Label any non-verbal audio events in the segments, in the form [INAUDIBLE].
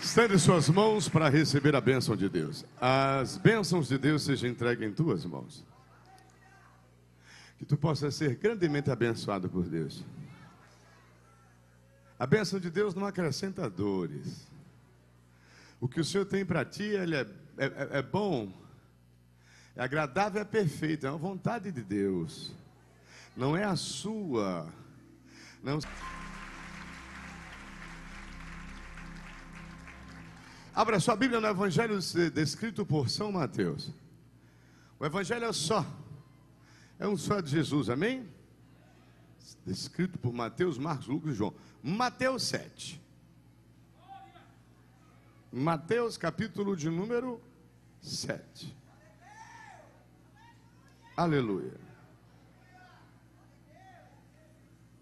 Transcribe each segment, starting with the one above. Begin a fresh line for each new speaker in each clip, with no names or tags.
Estende suas mãos para receber a bênção de Deus. As bênçãos de Deus sejam entregues em tuas mãos. Que tu possa ser grandemente abençoado por Deus. A bênção de Deus não acrescenta dores. O que o Senhor tem para ti, ele é, é, é bom, é agradável, é perfeito, é uma vontade de Deus. Não é a sua. Não. Abra sua Bíblia no Evangelho descrito por São Mateus. O Evangelho é só. É um só de Jesus, amém? Descrito por Mateus, Marcos, Lucas e João. Mateus 7. Mateus, capítulo de número 7. Aleluia.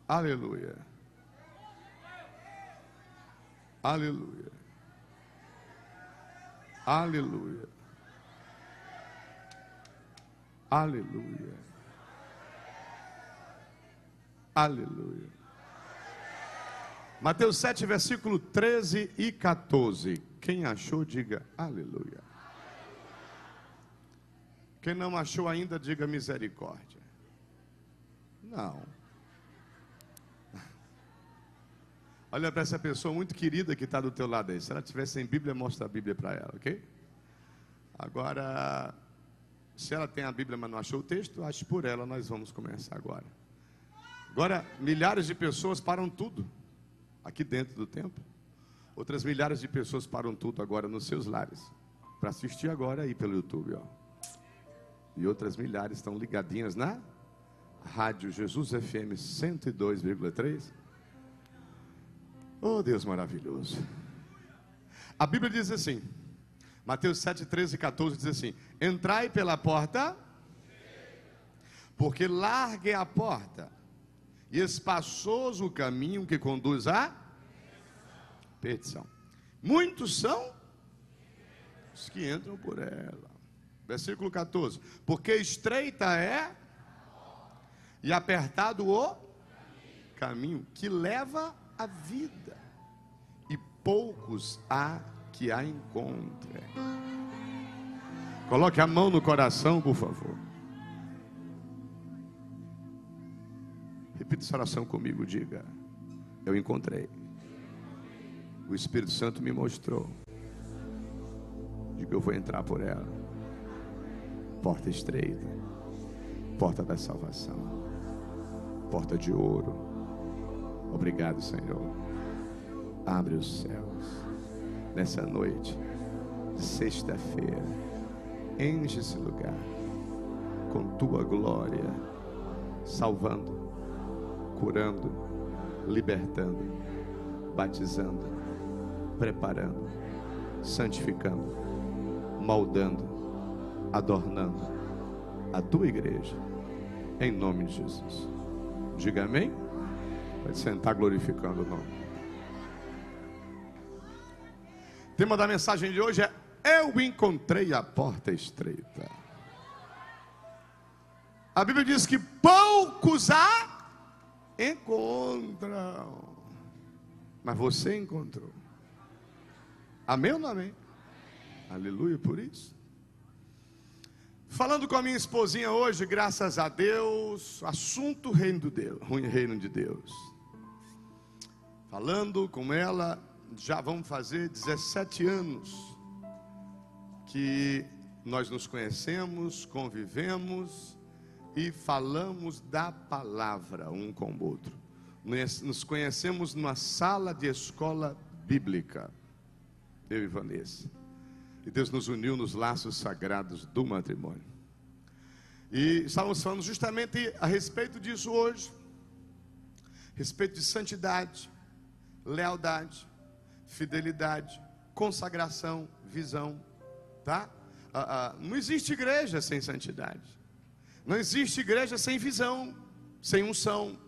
Aleluia. Aleluia. Aleluia. Aleluia. Aleluia. Mateus 7, versículo 13 e 14. Quem achou, diga aleluia. Quem não achou ainda, diga misericórdia. Não. Olha para essa pessoa muito querida que está do teu lado aí. Se ela tiver sem Bíblia, mostra a Bíblia para ela, ok? Agora, se ela tem a Bíblia, mas não achou o texto, ache por ela, nós vamos começar agora. Agora, milhares de pessoas param tudo aqui dentro do templo. Outras milhares de pessoas param tudo agora nos seus lares para assistir agora aí pelo YouTube, ó. E outras milhares estão ligadinhas na Rádio Jesus FM 102,3 Oh, Deus maravilhoso. A Bíblia diz assim, Mateus 7, 13 e 14 diz assim: Entrai pela porta, porque largue a porta, e espaçoso o caminho que conduz à perdição. Muitos são os que entram por ela. Versículo 14: Porque estreita é e apertado o caminho que leva a vida, e poucos há que a encontrem. Coloque a mão no coração, por favor. Repita essa oração comigo, diga: Eu encontrei. O Espírito Santo me mostrou. Diga: Eu vou entrar por ela. Porta estreita, porta da salvação, porta de ouro Obrigado, Senhor. Abre os céus nessa noite, sexta-feira. Enche esse lugar com tua glória, salvando, curando, libertando, batizando, preparando, santificando, moldando, adornando a tua igreja, em nome de Jesus. Diga amém. Pode sentar glorificando o nome. O tema da mensagem de hoje é Eu encontrei a porta estreita. A Bíblia diz que poucos a encontram. Mas você encontrou. Amém ou não amém? Aleluia por isso. Falando com a minha esposinha hoje, graças a Deus, assunto reino de Deus, reino de Deus falando com ela, já vamos fazer 17 anos que nós nos conhecemos, convivemos e falamos da palavra um com o outro. Nos conhecemos numa sala de escola bíblica, eu e Vanessa. E Deus nos uniu nos laços sagrados do matrimônio. E estávamos falando justamente a respeito disso hoje, respeito de santidade, lealdade, fidelidade, consagração, visão, tá? Ah, ah, não existe igreja sem santidade. Não existe igreja sem visão, sem unção.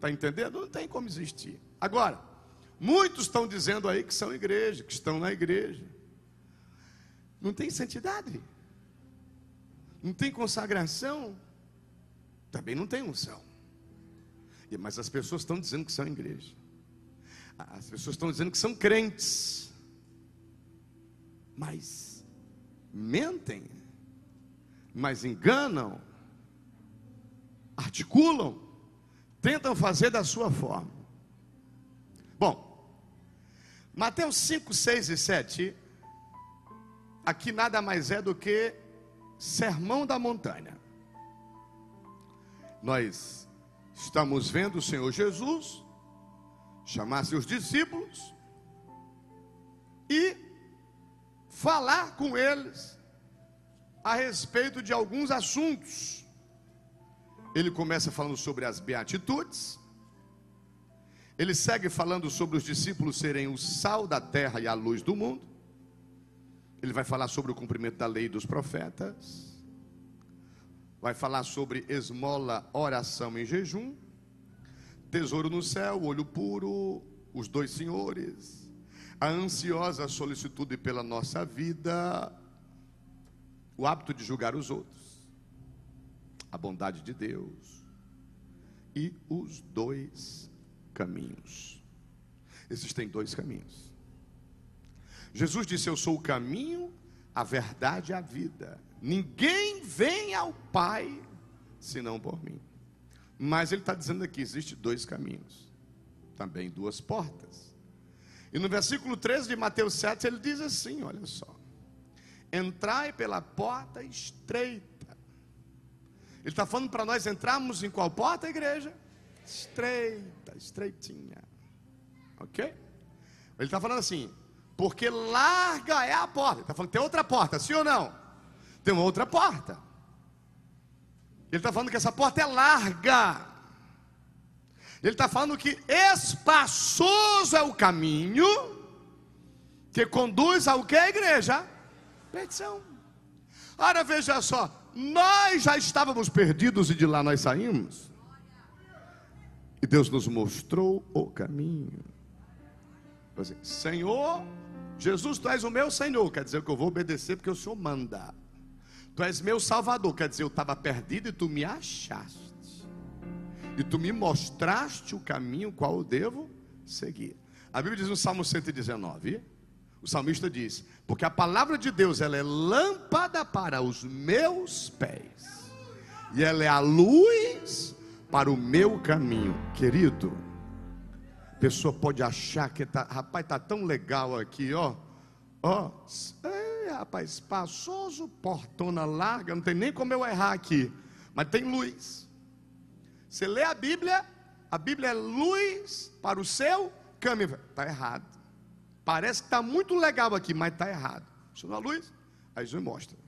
Tá entendendo? Não tem como existir. Agora, muitos estão dizendo aí que são igreja, que estão na igreja. Não tem santidade. Não tem consagração. Também não tem unção. Mas as pessoas estão dizendo que são igreja. As pessoas estão dizendo que são crentes, mas mentem, mas enganam, articulam, tentam fazer da sua forma. Bom, Mateus 5, 6 e 7, aqui nada mais é do que sermão da montanha. Nós estamos vendo o Senhor Jesus chamar seus discípulos e falar com eles a respeito de alguns assuntos. Ele começa falando sobre as beatitudes. Ele segue falando sobre os discípulos serem o sal da terra e a luz do mundo. Ele vai falar sobre o cumprimento da lei dos profetas. Vai falar sobre esmola, oração e jejum. Tesouro no céu, olho puro, os dois senhores. A ansiosa solicitude pela nossa vida. O hábito de julgar os outros. A bondade de Deus. E os dois caminhos. Existem dois caminhos. Jesus disse: Eu sou o caminho, a verdade e a vida. Ninguém vem ao Pai senão por mim. Mas ele está dizendo aqui: existe dois caminhos, também duas portas. E no versículo 13 de Mateus 7, ele diz assim: olha só. Entrai pela porta estreita. Ele está falando para nós entrarmos em qual porta, igreja? Estreita, estreitinha. Ok? Ele está falando assim: porque larga é a porta. Ele está falando, tem outra porta, sim ou não? Tem uma outra porta. Ele está falando que essa porta é larga. Ele está falando que espaçoso é o caminho que conduz ao que, igreja? Perdição. Ora, veja só, nós já estávamos perdidos e de lá nós saímos. E Deus nos mostrou o caminho. Assim, Senhor, Jesus, tu és o meu Senhor, quer dizer que eu vou obedecer porque o Senhor manda. Tu és meu Salvador, quer dizer, eu estava perdido e tu me achaste. E tu me mostraste o caminho qual eu devo seguir. A Bíblia diz no Salmo 119, o salmista diz: Porque a palavra de Deus ela é lâmpada para os meus pés, e ela é a luz para o meu caminho. Querido, a pessoa pode achar que tá, rapaz, tá tão legal aqui, ó. Ó, é, rapaz, espaçoso, portona larga, não tem nem como eu errar aqui, mas tem luz. Você lê a Bíblia, a Bíblia é luz para o seu caminho. Está errado. Parece que está muito legal aqui, mas está errado. Isso não é luz? Aí Jesus mostra.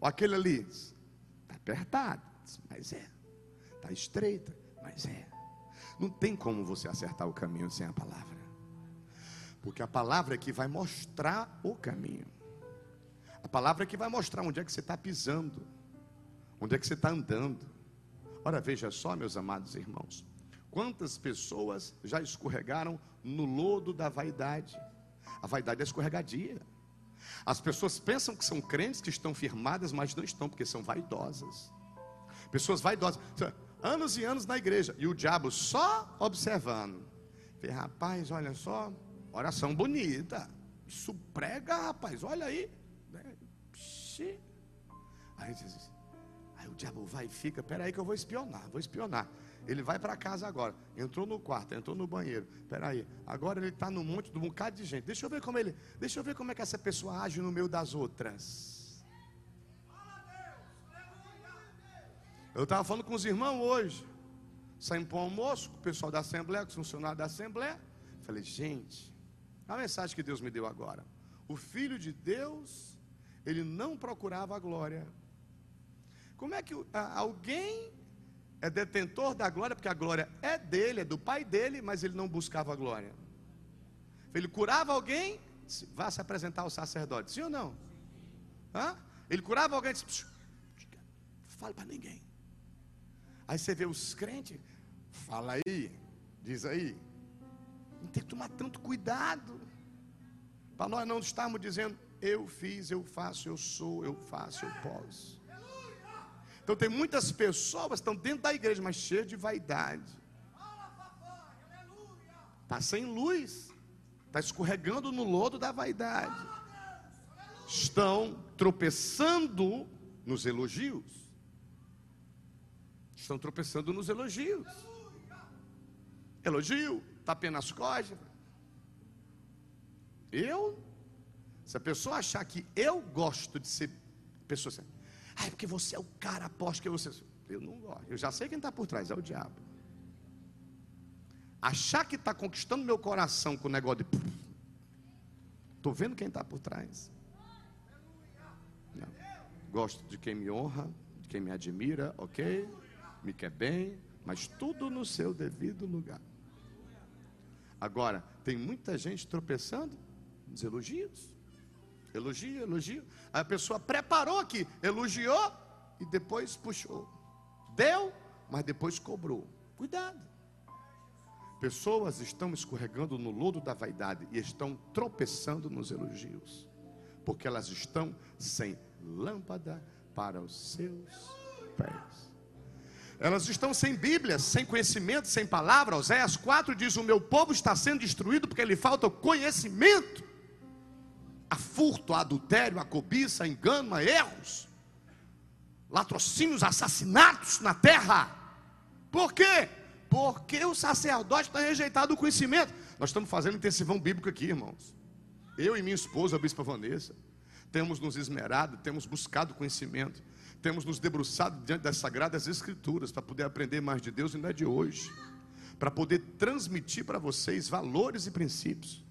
Ou aquele ali, está apertado, mas é. Está estreita, mas é. Não tem como você acertar o caminho sem a palavra. Porque a palavra é que vai mostrar o caminho. A palavra é que vai mostrar onde é que você está pisando, onde é que você está andando. Ora, veja só, meus amados irmãos, quantas pessoas já escorregaram no lodo da vaidade. A vaidade é escorregadia. As pessoas pensam que são crentes que estão firmadas, mas não estão, porque são vaidosas. Pessoas vaidosas anos e anos na igreja, e o diabo só observando. Falei, rapaz, olha só, oração bonita. Isso prega, rapaz, olha aí. Né? Aí, diz, aí o diabo vai e fica, peraí que eu vou espionar, vou espionar. Ele vai para casa agora, entrou no quarto, entrou no banheiro. Peraí, agora ele está no monte de um bocado de gente. Deixa eu ver como ele, deixa eu ver como é que essa pessoa age no meio das outras. Eu estava falando com os irmãos hoje. Saímos para o almoço com o pessoal da Assembleia, com os funcionários da Assembleia. Falei, gente, a mensagem que Deus me deu agora. O Filho de Deus, ele não procurava a glória. Como é que alguém é detentor da glória, porque a glória é dele, é do pai dele, mas ele não buscava a glória. Ele curava alguém, vá se apresentar ao sacerdote, sim ou não? Hã? Ele curava alguém, disse, fale para ninguém. Aí você vê os crentes, fala aí, diz aí. Não tem que tomar tanto cuidado. Para nós não estarmos dizendo, eu fiz, eu faço, eu sou, eu faço, eu posso. Então tem muitas pessoas que estão dentro da igreja, mas cheias de vaidade. Está sem luz. Está escorregando no lodo da vaidade. estão tropeçando nos elogios. Estão tropeçando nos elogios. Elogio, tapinha nas costas. Eu, se a pessoa achar que eu gosto de ser pessoa assim, ah, é porque você é o cara, aposto que você. Eu não gosto. Eu já sei quem está por trás, é o diabo. Achar que está conquistando meu coração com o negócio de. Estou vendo quem está por trás. Não. Gosto de quem me honra, de quem me admira, ok? Me quer bem, mas tudo no seu devido lugar. Agora, tem muita gente tropeçando nos elogios. Elogio, elogio. A pessoa preparou aqui, elogiou e depois puxou. Deu, mas depois cobrou. Cuidado. Pessoas estão escorregando no lodo da vaidade e estão tropeçando nos elogios, porque elas estão sem lâmpada para os seus pés. Elas estão sem Bíblia, sem conhecimento, sem palavra. Oséias 4 diz: O meu povo está sendo destruído porque lhe falta conhecimento. A furto, a adultério, a cobiça, a engano, a erros, latrocínios, assassinatos na terra. Por quê? Porque o sacerdote está rejeitado o conhecimento. Nós estamos fazendo intensivão bíblico aqui, irmãos. Eu e minha esposa, a bispa Vanessa, temos nos esmerado, temos buscado conhecimento temos nos debruçado diante das sagradas escrituras para poder aprender mais de Deus, ainda é de hoje, para poder transmitir para vocês valores e princípios.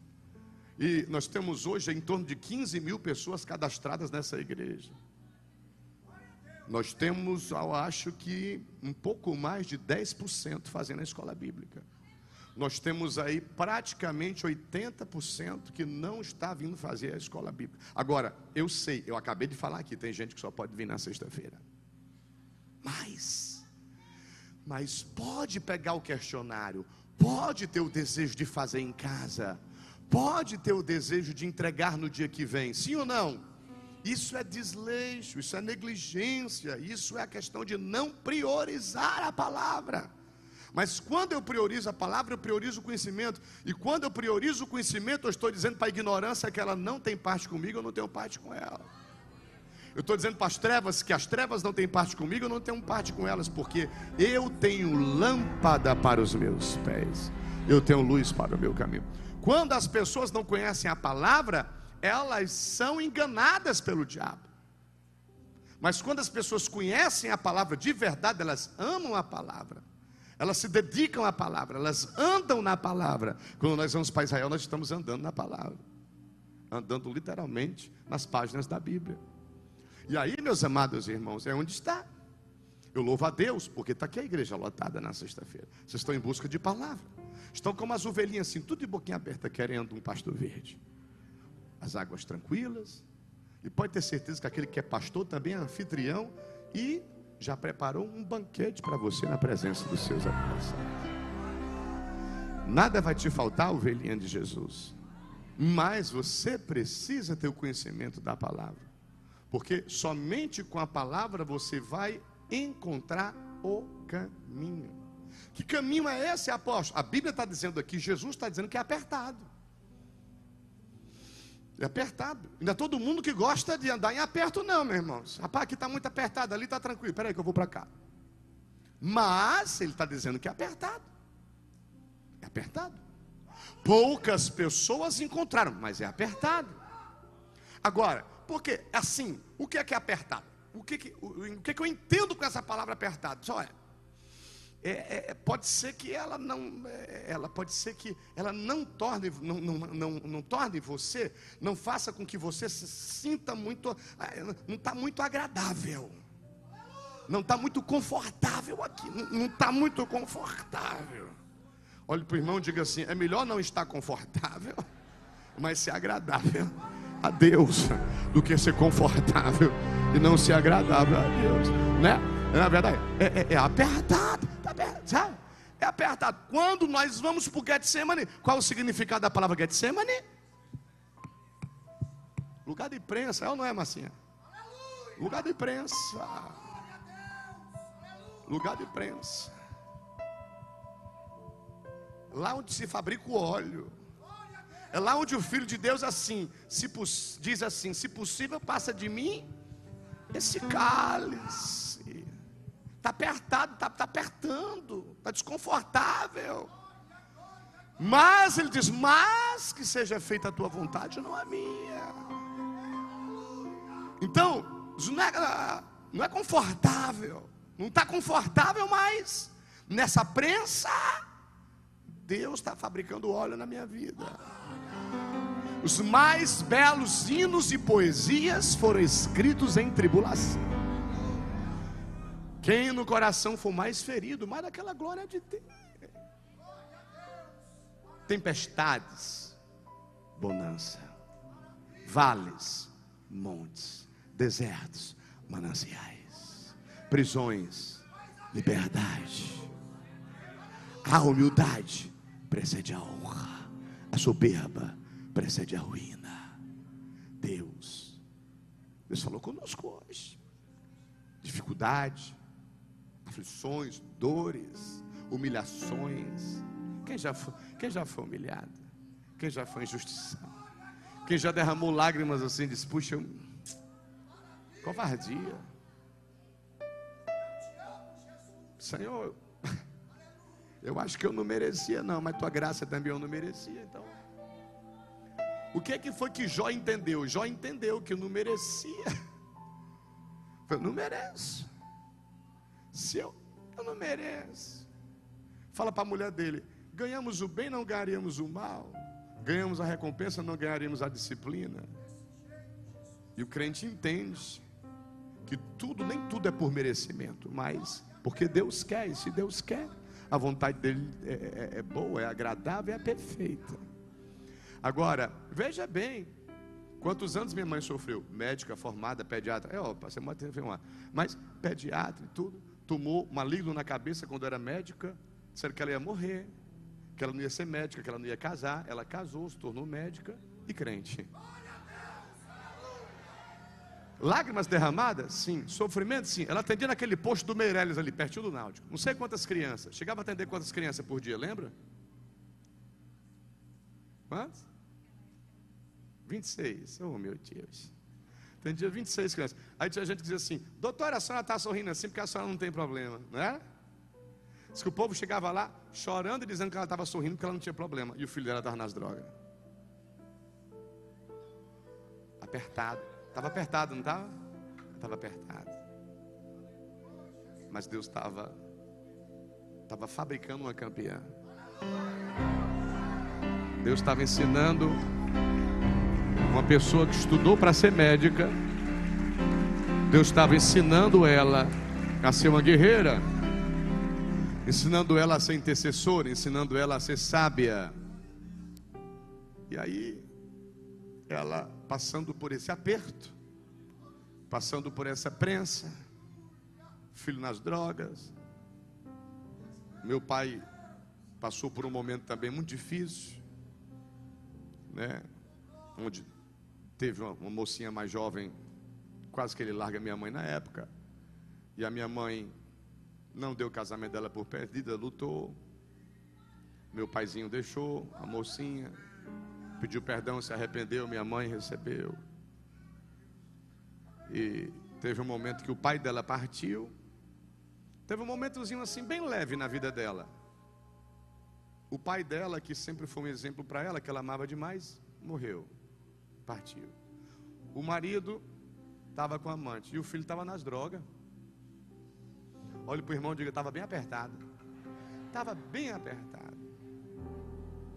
E nós temos hoje em torno de 15 mil pessoas cadastradas nessa igreja. Nós temos, eu acho que, um pouco mais de 10% fazendo a escola bíblica nós temos aí praticamente 80% que não está vindo fazer a escola bíblica. Agora, eu sei, eu acabei de falar aqui, tem gente que só pode vir na sexta-feira. Mas, mas pode pegar o questionário, pode ter o desejo de fazer em casa, pode ter o desejo de entregar no dia que vem, sim ou não? Isso é desleixo, isso é negligência, isso é a questão de não priorizar a palavra. Mas quando eu priorizo a palavra, eu priorizo o conhecimento. E quando eu priorizo o conhecimento, eu estou dizendo para a ignorância que ela não tem parte comigo, eu não tenho parte com ela. Eu estou dizendo para as trevas que as trevas não têm parte comigo, eu não tenho parte com elas, porque eu tenho lâmpada para os meus pés, eu tenho luz para o meu caminho. Quando as pessoas não conhecem a palavra, elas são enganadas pelo diabo. Mas quando as pessoas conhecem a palavra de verdade, elas amam a palavra elas se dedicam à palavra, elas andam na palavra. Quando nós vamos para Israel, nós estamos andando na palavra, andando literalmente nas páginas da Bíblia. E aí, meus amados irmãos, é onde está. Eu louvo a Deus, porque está aqui a igreja lotada na sexta-feira. Vocês estão em busca de palavra. Estão como as ovelhinhas assim, tudo de boquinha aberta, querendo um pasto verde. As águas tranquilas. E pode ter certeza que aquele que é pastor também é anfitrião e já preparou um banquete para você na presença dos seus adversários. Nada vai te faltar, ovelhinha de Jesus. Mas você precisa ter o conhecimento da palavra. Porque somente com a palavra você vai encontrar o caminho. Que caminho é esse, apóstolo? A Bíblia está dizendo aqui, Jesus está dizendo que é apertado. É apertado. Ainda todo mundo que gosta de andar em aperto, não, meus irmãos. Rapaz, aqui está muito apertado, ali está tranquilo. Espera aí que eu vou para cá. Mas ele está dizendo que é apertado. É apertado. Poucas pessoas encontraram, mas é apertado. Agora, porque assim, o que é que é apertado? O que, que, o, o que, que eu entendo com essa palavra apertado? Só é é, é, pode ser que ela não, é, ela pode ser que ela não torne, não, não, não, não torne você, não faça com que você se sinta muito, é, não está muito agradável, não está muito confortável aqui, não está muito confortável. Olhe para o irmão e diga assim: é melhor não estar confortável, [LAUGHS] mas ser agradável a Deus, do que ser confortável e não ser agradável a Deus, né? Na verdade, é, é, é apertado sabe? É apertado. Quando nós vamos para o Getsemane, qual o significado da palavra Getsemane? Lugar de prensa, é ou não é, Massinha? Lugar de prensa. Lugar de prensa. Lá onde se fabrica o óleo. É lá onde o Filho de Deus assim, se, diz assim: se possível, passa de mim esse cálice. Está apertado, está tá apertando, está desconfortável. Mas ele diz: Mas que seja feita a tua vontade, não a minha. Então, não é, não é confortável, não está confortável mais. Nessa prensa, Deus está fabricando óleo na minha vida. Os mais belos hinos e poesias foram escritos em tribulação. Quem no coração for mais ferido, mais daquela glória de Deus. Tempestades, bonança. Vales, montes. Desertos, mananciais. Prisões, liberdade. A humildade precede a honra. A soberba precede a ruína. Deus, Deus falou conosco hoje. Dificuldade, aflições, dores, humilhações. Quem já foi, quem já foi humilhado? Quem já foi injustiçado? Quem já derramou lágrimas assim, disse: Puxa, eu... covardia. Senhor, [LAUGHS] eu acho que eu não merecia, não, mas tua graça também eu não merecia, então. O que é que foi que Jó entendeu? Jó entendeu que não merecia. [LAUGHS] Eu não mereço. Se eu, eu não mereço. Fala para a mulher dele: ganhamos o bem, não ganharíamos o mal. Ganhamos a recompensa, não ganharíamos a disciplina. E o crente entende que tudo, nem tudo é por merecimento, mas porque Deus quer, e se Deus quer, a vontade dele é, é, é boa, é agradável, é perfeita. Agora, veja bem, quantos anos minha mãe sofreu? Médica, formada, pediatra. É, ó, passei uma enfermar. Mas pediatra e tudo. Tomou maligno na cabeça quando era médica. Disseram que ela ia morrer. Que ela não ia ser médica, que ela não ia casar. Ela casou, se tornou médica e crente. Lágrimas derramadas? Sim. Sofrimento? Sim. Ela atendia naquele posto do Meirelles ali, pertinho do Náutico. Não sei quantas crianças. Chegava a atender quantas crianças por dia, lembra? Quantas? 26. Oh, meu Deus. Atendia 26 crianças. Aí tinha gente que dizia assim: Doutora, a senhora está sorrindo assim porque a senhora não tem problema, não é? Diz que o povo chegava lá chorando e dizendo que ela estava sorrindo porque ela não tinha problema. E o filho dela estava nas drogas. Apertado. Estava apertado, não estava? Estava apertado. Mas Deus estava estava fabricando uma campeã. Deus estava ensinando uma pessoa que estudou para ser médica. Deus estava ensinando ela a ser uma guerreira, ensinando ela a ser intercessora, ensinando ela a ser sábia. E aí, ela passando por esse aperto, passando por essa prensa, filho nas drogas. Meu pai passou por um momento também muito difícil né? Onde teve uma, uma mocinha mais jovem, quase que ele larga minha mãe na época. E a minha mãe não deu o casamento dela por perdida, lutou. Meu paizinho deixou a mocinha, pediu perdão, se arrependeu, minha mãe recebeu. E teve um momento que o pai dela partiu. Teve um momentozinho assim bem leve na vida dela. O pai dela, que sempre foi um exemplo para ela, que ela amava demais, morreu, partiu. O marido estava com a amante e o filho estava nas drogas. Olhe para o irmão e diga: estava bem apertado. Estava bem apertado.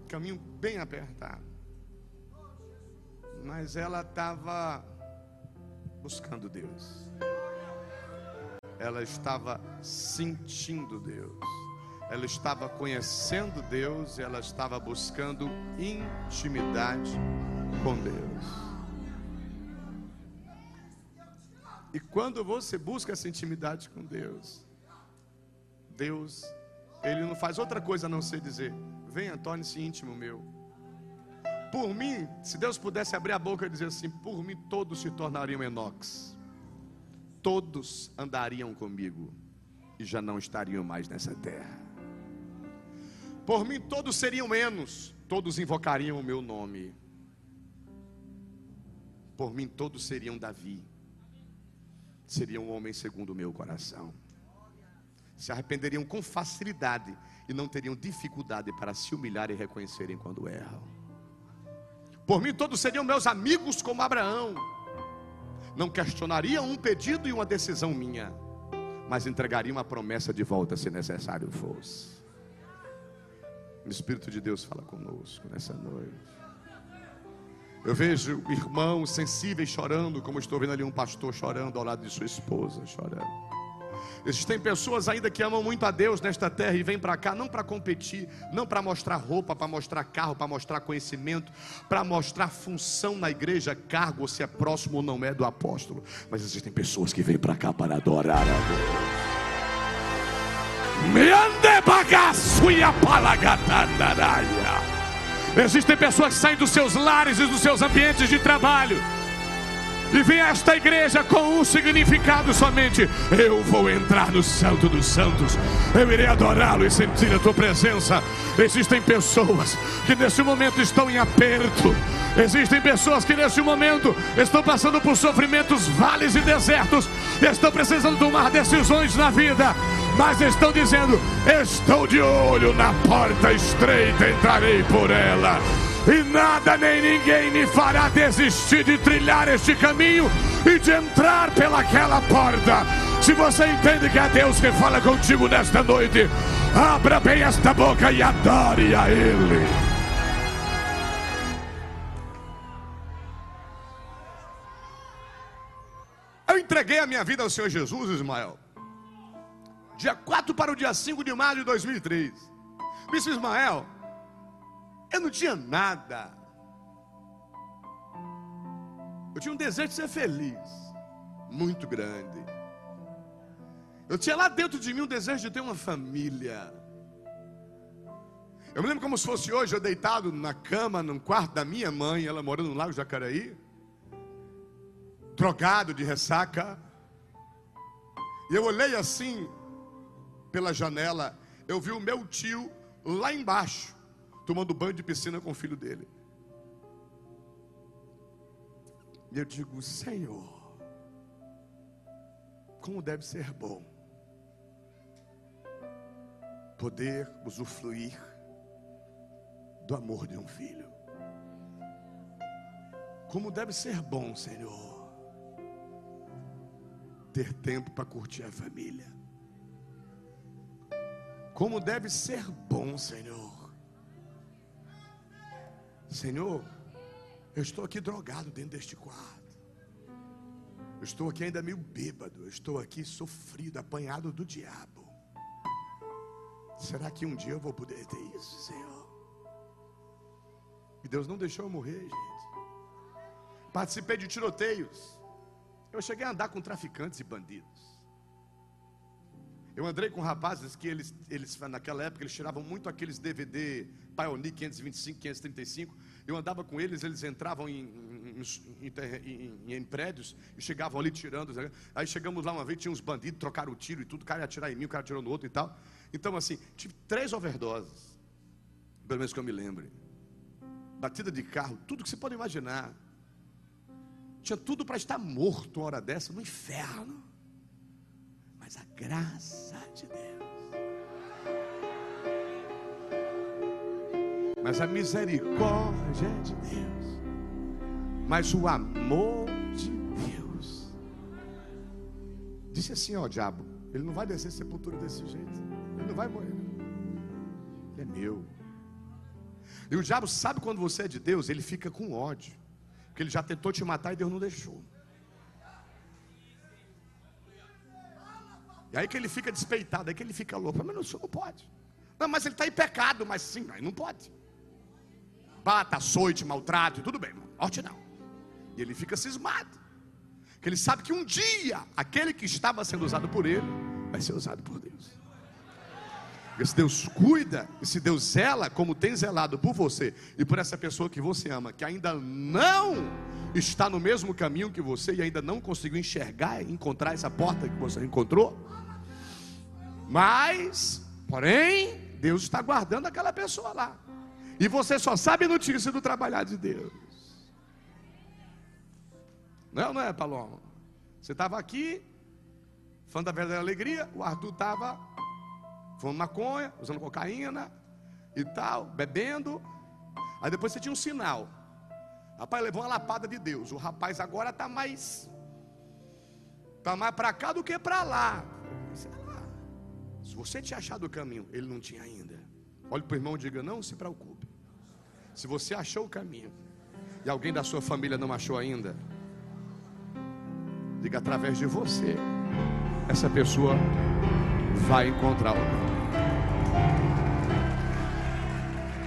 Caminho bem apertado. Mas ela estava buscando Deus. Ela estava sentindo Deus ela estava conhecendo Deus, ela estava buscando intimidade com Deus. E quando você busca essa intimidade com Deus, Deus, Ele não faz outra coisa a não ser dizer: Venha, torne-se íntimo meu. Por mim, se Deus pudesse abrir a boca e dizer assim: Por mim todos se tornariam enox, todos andariam comigo e já não estariam mais nessa terra. Por mim todos seriam menos, todos invocariam o meu nome. Por mim, todos seriam Davi. Seriam um homem segundo o meu coração. Se arrependeriam com facilidade e não teriam dificuldade para se humilhar e reconhecerem quando erram. Por mim, todos seriam meus amigos como Abraão. Não questionariam um pedido e uma decisão minha, mas entregariam uma promessa de volta se necessário fosse. O Espírito de Deus fala conosco nessa noite. Eu vejo irmãos sensíveis chorando, como estou vendo ali um pastor chorando ao lado de sua esposa, chorando. Existem pessoas ainda que amam muito a Deus nesta terra e vêm para cá não para competir, não para mostrar roupa, para mostrar carro, para mostrar conhecimento, para mostrar função na igreja, cargo, se é próximo ou não é do apóstolo. Mas existem pessoas que vêm para cá para adorar a Deus. Existem pessoas que saem dos seus lares e dos seus ambientes de trabalho e vem a esta igreja com um significado somente: eu vou entrar no Santo dos Santos, eu irei adorá-lo e sentir a tua presença. Existem pessoas que nesse momento estão em aperto, existem pessoas que nesse momento estão passando por sofrimentos, vales e desertos, estão precisando tomar decisões na vida, mas estão dizendo: estou de olho na porta estreita, entrarei por ela e nada nem ninguém me fará desistir de trilhar este caminho e de entrar pelaquela porta. Se você entende que é Deus que fala contigo nesta noite, abra bem esta boca e adore a Ele. Eu entreguei a minha vida ao Senhor Jesus, Ismael. Dia 4 para o dia 5 de maio de 2003. Bispo Ismael, eu não tinha nada. Eu tinha um desejo de ser feliz, muito grande. Eu tinha lá dentro de mim um desejo de ter uma família. Eu me lembro como se fosse hoje, eu deitado na cama, num quarto da minha mãe, ela morando no Lago Jacaraí, drogado de ressaca. E eu olhei assim pela janela, eu vi o meu tio lá embaixo, tomando banho de piscina com o filho dele. E eu digo, Senhor, como deve ser bom poder usufruir do amor de um filho. Como deve ser bom, Senhor, ter tempo para curtir a família. Como deve ser bom, Senhor, Senhor, eu estou aqui drogado dentro deste quarto. Eu estou aqui ainda meio bêbado. Eu estou aqui sofrido, apanhado do diabo. Será que um dia eu vou poder ter isso, Senhor? E Deus não deixou eu morrer, gente. Participei de tiroteios. Eu cheguei a andar com traficantes e bandidos. Eu andei com rapazes que eles, eles naquela época, eles tiravam muito aqueles DVD Pioneer 525, 535. Eu andava com eles, eles entravam em, em, em, em, prédios e chegavam ali tirando. Aí chegamos lá uma vez, tinha uns bandidos, trocaram o tiro e tudo, o cara ia atirar em mim, o cara atirou no outro e tal. Então, assim, tive três overdoses, pelo menos que eu me lembre. Batida de carro, tudo que você pode imaginar. Tinha tudo para estar morto uma hora dessa no inferno mas a graça de Deus. Mas a misericórdia de Deus. Mas o amor de Deus. Disse assim, ó diabo, ele não vai descer sepultura desse jeito. Ele não vai morrer. Ele é meu. E o diabo sabe quando você é de Deus, ele fica com ódio. Porque ele já tentou te matar e Deus não deixou. E aí que ele fica despeitado, aí que ele fica louco. Mas não, isso não pode. Não, mas ele está em pecado, mas sim, aí não pode. Bata, açoite, maltrato, tudo bem, morte não. E ele fica cismado. Que ele sabe que um dia aquele que estava sendo usado por ele vai ser usado por Deus. Se Deus cuida se Deus zela como tem zelado por você e por essa pessoa que você ama, que ainda não está no mesmo caminho que você e ainda não conseguiu enxergar encontrar essa porta que você encontrou, mas, porém, Deus está guardando aquela pessoa lá. E você só sabe notícia do trabalhar de Deus. Não, não é, Paloma? Você estava aqui, fã da verdadeira alegria, o Arthur estava fumando maconha, usando cocaína e tal, bebendo. Aí depois você tinha um sinal. Rapaz, levou uma lapada de Deus. O rapaz agora está mais. Está mais para cá do que para lá. Se você tinha achado o caminho, ele não tinha ainda. Olhe para o irmão e diga: Não se preocupe. Se você achou o caminho e alguém da sua família não achou ainda, diga através de você, essa pessoa vai encontrar o caminho.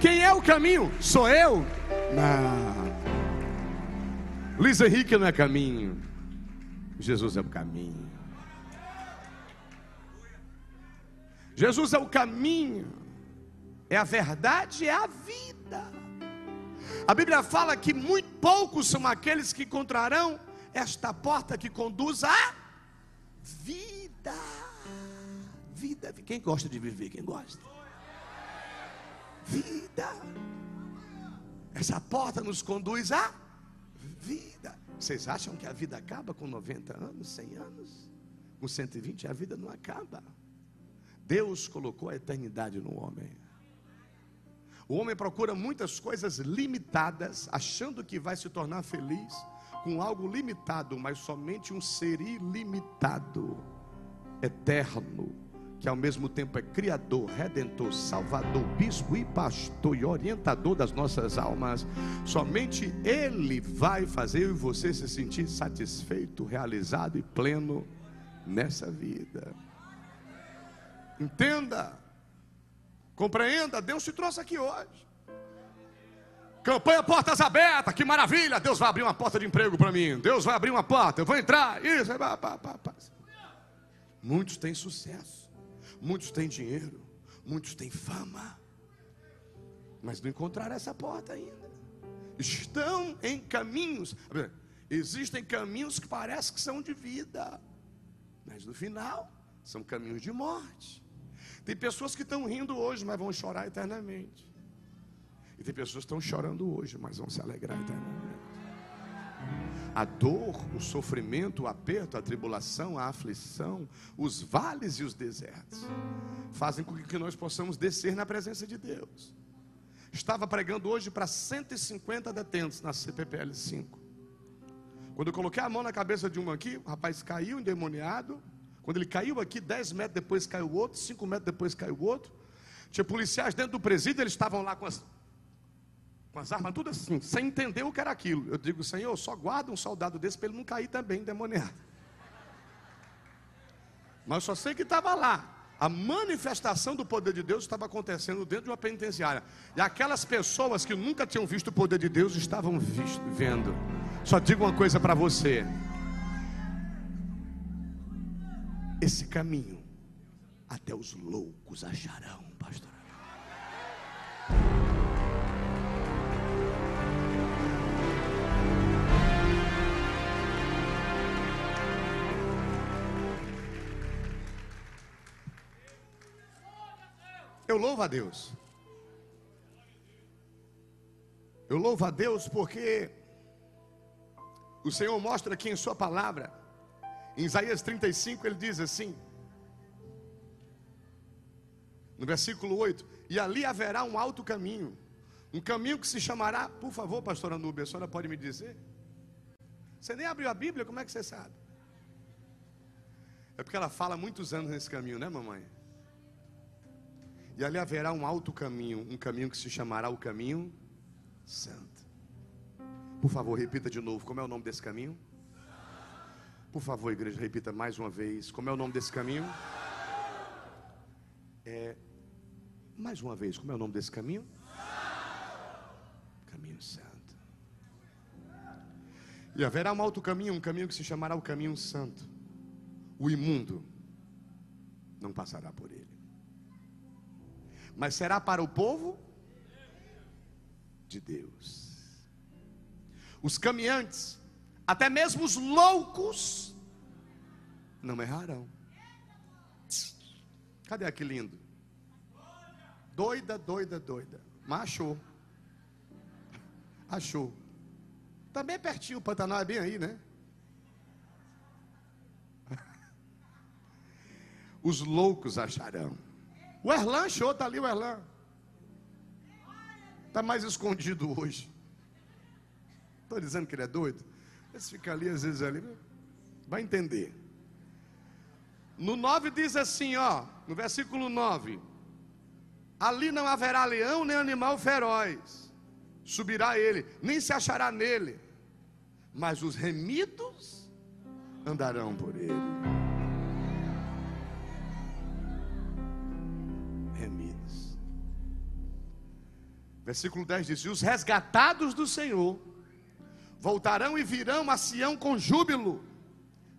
Quem é o caminho? Sou eu? Não. Luiz Henrique não é caminho. Jesus é o caminho. Jesus é o caminho, é a verdade, é a vida. A Bíblia fala que muito poucos são aqueles que encontrarão esta porta que conduz à vida. Vida. Quem gosta de viver? Quem gosta? Vida. Essa porta nos conduz à vida. Vocês acham que a vida acaba com 90 anos, 100 anos? Com 120 a vida não acaba. Deus colocou a eternidade no homem. O homem procura muitas coisas limitadas, achando que vai se tornar feliz com algo limitado, mas somente um ser ilimitado, eterno, que ao mesmo tempo é criador, redentor, salvador, bispo e pastor e orientador das nossas almas. Somente Ele vai fazer eu e você se sentir satisfeito, realizado e pleno nessa vida. Entenda, compreenda, Deus te trouxe aqui hoje. Campanha Portas Abertas, que maravilha! Deus vai abrir uma porta de emprego para mim. Deus vai abrir uma porta, eu vou entrar. Isso, pá, pá, pá. Muitos têm sucesso, muitos têm dinheiro, muitos têm fama, mas não encontraram essa porta ainda. Estão em caminhos, existem caminhos que parecem que são de vida, mas no final são caminhos de morte. Tem pessoas que estão rindo hoje, mas vão chorar eternamente. E tem pessoas que estão chorando hoje, mas vão se alegrar eternamente. A dor, o sofrimento, o aperto, a tribulação, a aflição, os vales e os desertos fazem com que nós possamos descer na presença de Deus. Estava pregando hoje para 150 detentos na CPPL 5. Quando eu coloquei a mão na cabeça de um aqui, o rapaz caiu endemoniado, quando ele caiu aqui, 10 metros depois caiu outro, 5 metros depois caiu outro. Tinha policiais dentro do presídio, eles estavam lá com as, com as armas, tudo assim, sem entender o que era aquilo. Eu digo, Senhor, só guarda um soldado desse para ele não cair também demoniado. Mas só sei que estava lá. A manifestação do poder de Deus estava acontecendo dentro de uma penitenciária. E aquelas pessoas que nunca tinham visto o poder de Deus estavam visto, vendo. Só digo uma coisa para você: esse caminho até os loucos acharão, pastor. Eu louvo a Deus. Eu louvo a Deus porque o Senhor mostra aqui em Sua palavra em Isaías 35 ele diz assim, no versículo 8: E ali haverá um alto caminho, um caminho que se chamará, por favor, pastora Nubia, a senhora pode me dizer? Você nem abriu a Bíblia, como é que você sabe? É porque ela fala muitos anos nesse caminho, né, mamãe? E ali haverá um alto caminho, um caminho que se chamará o caminho santo. Por favor, repita de novo, como é o nome desse caminho? Por favor, igreja, repita mais uma vez. Como é o nome desse caminho? É, mais uma vez, como é o nome desse caminho? Caminho Santo. E haverá um alto caminho, um caminho que se chamará o caminho santo. O imundo não passará por ele. Mas será para o povo de Deus. Os caminhantes até mesmo os loucos não errarão. Cadê aquele lindo? Doida, doida, doida. Macho. Achou. Também é pertinho, o Pantanal é bem aí, né? [LAUGHS] Os loucos acharão. O Erlan achou, está ali o Erlan. Está mais escondido hoje. Estou dizendo que ele é doido. Esse fica ali, às vezes ali. Vai entender. No 9 diz assim, ó, no versículo 9: Ali não haverá leão nem animal feroz, subirá ele, nem se achará nele, mas os remidos andarão por ele. Remidos. Versículo 10 diz: E os resgatados do Senhor voltarão e virão a Sião com júbilo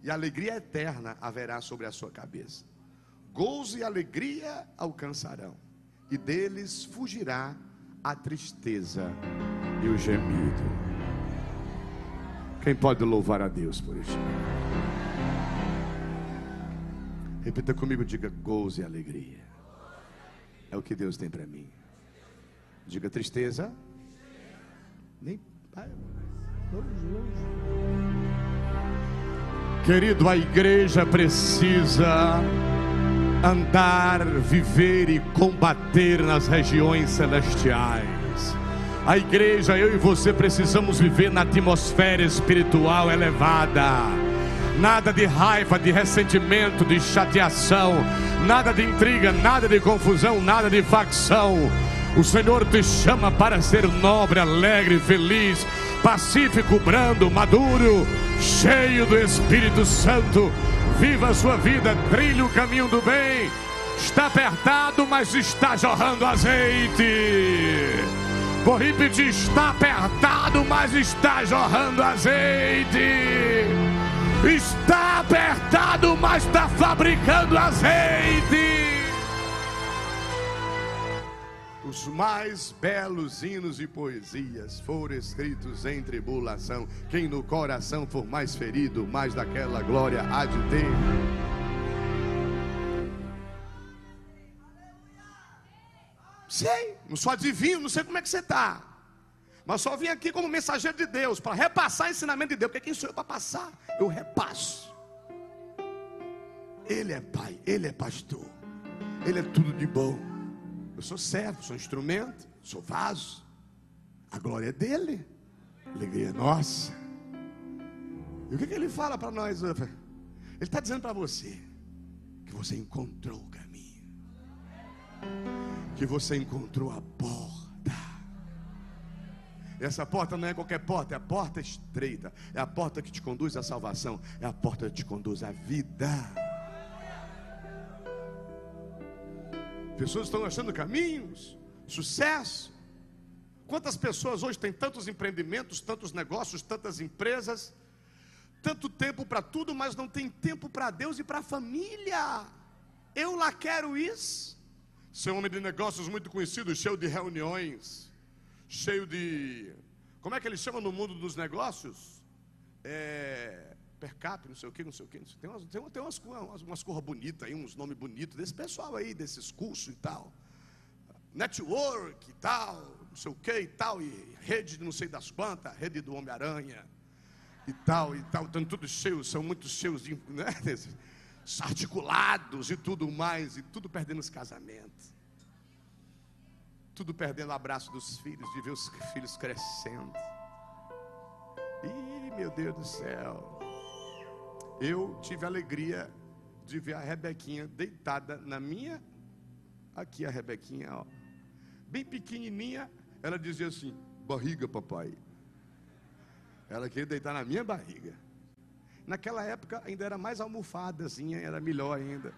e alegria eterna haverá sobre a sua cabeça. Gozo e alegria alcançarão, e deles fugirá a tristeza e o gemido. Quem pode louvar a Deus por isso? Repita comigo, diga gozo e alegria. É o que Deus tem para mim. Diga tristeza. Nem. Querido, a igreja precisa andar, viver e combater nas regiões celestiais. A igreja, eu e você precisamos viver na atmosfera espiritual elevada. Nada de raiva, de ressentimento, de chateação, nada de intriga, nada de confusão, nada de facção. O Senhor te chama para ser nobre, alegre, feliz, pacífico, brando, maduro, cheio do Espírito Santo. Viva a sua vida, trilhe o caminho do bem. Está apertado, mas está jorrando azeite. Vou repetir: está apertado, mas está jorrando azeite. Está apertado, mas está fabricando azeite. Os mais belos hinos e poesias foram escritos em tribulação. Quem no coração for mais ferido, mais daquela glória há de ter. Sei, não sou adivinho, não sei como é que você está. Mas só vim aqui como mensageiro de Deus, para repassar ensinamento de Deus. Porque quem sou eu para passar? Eu repasso. Ele é pai, ele é pastor, ele é tudo de bom. Eu sou servo, sou instrumento, sou vaso. A glória é dele, a alegria é nossa. E o que, que ele fala para nós? Ele está dizendo para você que você encontrou o caminho, que você encontrou a porta. Essa porta não é qualquer porta, é a porta estreita, é a porta que te conduz à salvação, é a porta que te conduz à vida. Pessoas estão achando caminhos, sucesso. Quantas pessoas hoje têm tantos empreendimentos, tantos negócios, tantas empresas, tanto tempo para tudo, mas não tem tempo para Deus e para a família. Eu lá quero isso. Ser um homem de negócios muito conhecido, cheio de reuniões, cheio de. Como é que ele chama no mundo dos negócios? É, per capita, não sei o que, não sei o que. Tem umas, tem, tem umas, umas, umas cores bonitas aí, uns nomes bonitos desse pessoal aí, desses cursos e tal. Network e tal, não sei o que e tal, e rede de não sei das quantas, rede do Homem-Aranha e tal, e tal, estão todos cheios, são muito cheios de né, [LAUGHS] articulados e tudo mais, e tudo perdendo os casamentos. Tudo perdendo o abraço dos filhos, de ver os filhos crescendo. Ih, meu Deus do céu eu tive a alegria de ver a Rebequinha deitada na minha, aqui a Rebequinha, ó, bem pequenininha, ela dizia assim: barriga, papai. Ela queria deitar na minha barriga. Naquela época ainda era mais almofadazinha, era melhor ainda.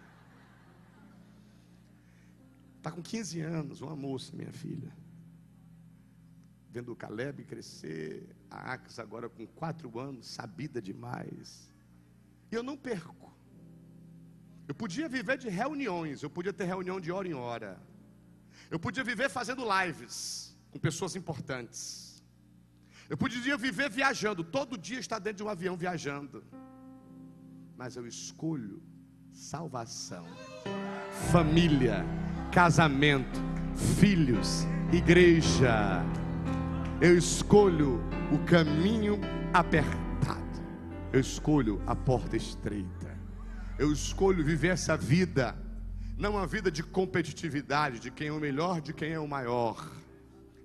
Está com 15 anos, uma moça, minha filha. Vendo o Caleb crescer, a Ax agora com 4 anos, sabida demais. E eu não perco. Eu podia viver de reuniões, eu podia ter reunião de hora em hora. Eu podia viver fazendo lives com pessoas importantes. Eu podia viver viajando, todo dia estar dentro de um avião viajando. Mas eu escolho salvação, família, casamento, filhos, igreja. Eu escolho o caminho apertado. Eu escolho a porta estreita. Eu escolho viver essa vida, não uma vida de competitividade, de quem é o melhor, de quem é o maior,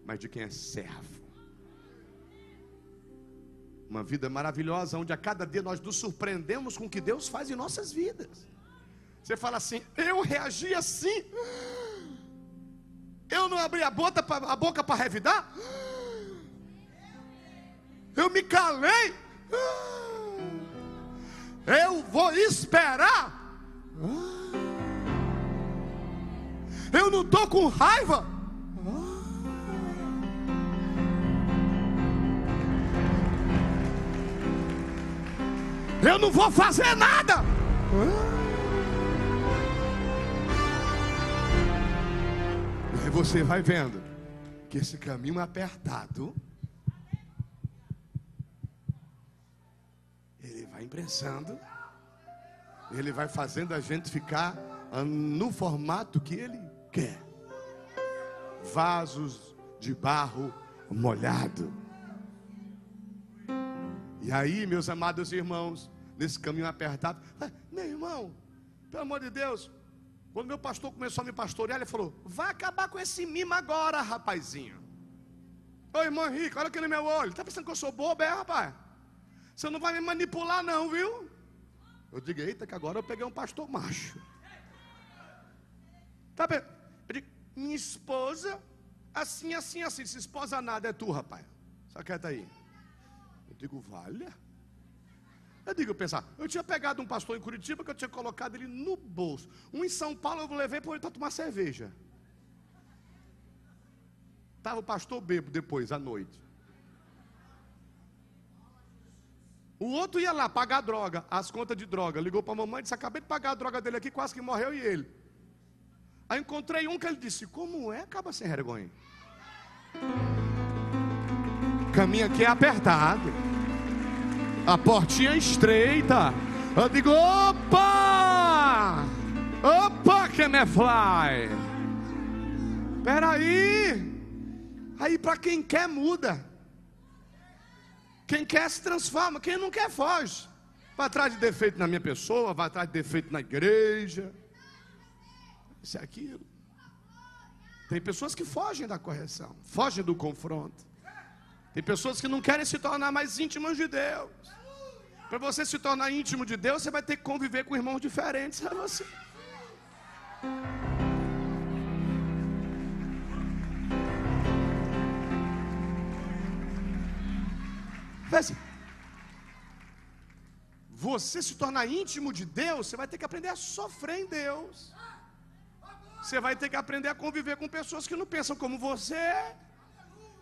mas de quem é servo. Uma vida maravilhosa, onde a cada dia nós nos surpreendemos com o que Deus faz em nossas vidas. Você fala assim: eu reagi assim, eu não abri a boca para revidar, eu me calei, eu vou esperar, eu não estou com raiva. Eu não vou fazer nada. E aí você vai vendo que esse caminho apertado ele vai imprensando, ele vai fazendo a gente ficar no formato que ele quer. Vasos de barro molhado. E aí, meus amados irmãos, nesse caminho apertado. Meu irmão, pelo amor de Deus, quando meu pastor começou a me pastorear, ele falou: Vai acabar com esse mimo agora, rapazinho. Ô irmão Henrique, olha aqui no meu olho. Tá pensando que eu sou bobo, é, rapaz? Você não vai me manipular, não, viu? Eu digo, eita, que agora eu peguei um pastor macho. Tá bem? Eu digo, minha esposa, assim, assim, assim. Se esposa nada, é tu, rapaz. Só quieta aí. Eu digo, valha. Eu digo, eu pensar, eu tinha pegado um pastor em Curitiba que eu tinha colocado ele no bolso. Um em São Paulo eu levei para ele para tomar cerveja. Estava o pastor bebo depois, à noite. O outro ia lá pagar droga, as contas de droga. Ligou para a mamãe e disse: Acabei de pagar a droga dele aqui, quase que morreu e ele. Aí encontrei um que ele disse: Como é? Acaba sem vergonha. Caminho aqui é apertado a portinha é estreita. Eu digo, opa! Opa, que me fly! Peraí! Aí para quem quer muda. Quem quer se transforma, quem não quer foge. Vai atrás de defeito na minha pessoa, vai atrás de defeito na igreja. Isso é aquilo. Tem pessoas que fogem da correção, fogem do confronto. Tem pessoas que não querem se tornar mais íntimas de Deus. Para você se tornar íntimo de Deus, você vai ter que conviver com irmãos diferentes a você. Você se tornar íntimo de Deus, você vai ter que aprender a sofrer em Deus. Você vai ter que aprender a conviver com pessoas que não pensam como você.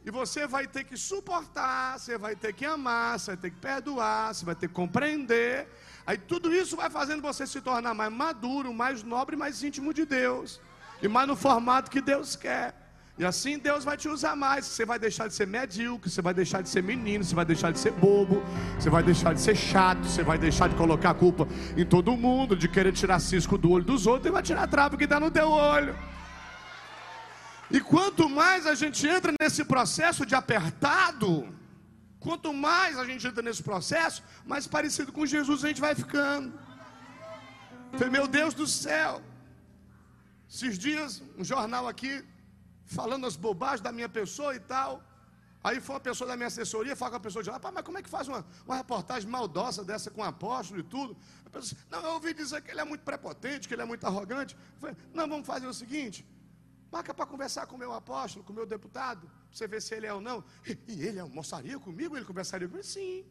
E você vai ter que suportar, você vai ter que amar, você vai ter que perdoar, você vai ter que compreender. Aí tudo isso vai fazendo você se tornar mais maduro, mais nobre, mais íntimo de Deus. E mais no formato que Deus quer. E assim Deus vai te usar mais. Você vai deixar de ser medíocre, você vai deixar de ser menino, você vai deixar de ser bobo, você vai deixar de ser chato, você vai deixar de colocar a culpa em todo mundo, de querer tirar cisco do olho dos outros e vai tirar a trava que está no teu olho. E quanto mais a gente entra nesse processo de apertado, quanto mais a gente entra nesse processo, mais parecido com Jesus a gente vai ficando. Falei, meu Deus do céu. Esses dias, um jornal aqui, falando as bobagens da minha pessoa e tal. Aí foi uma pessoa da minha assessoria, fala com a pessoa de lá, mas como é que faz uma, uma reportagem maldosa dessa com o apóstolo e tudo? A pessoa não, eu ouvi dizer que ele é muito prepotente, que ele é muito arrogante. Falei, não, vamos fazer o seguinte, Marca para conversar com o meu apóstolo, com o meu deputado, para você ver se ele é ou não. E ele almoçaria comigo? Ele conversaria comigo? Sim.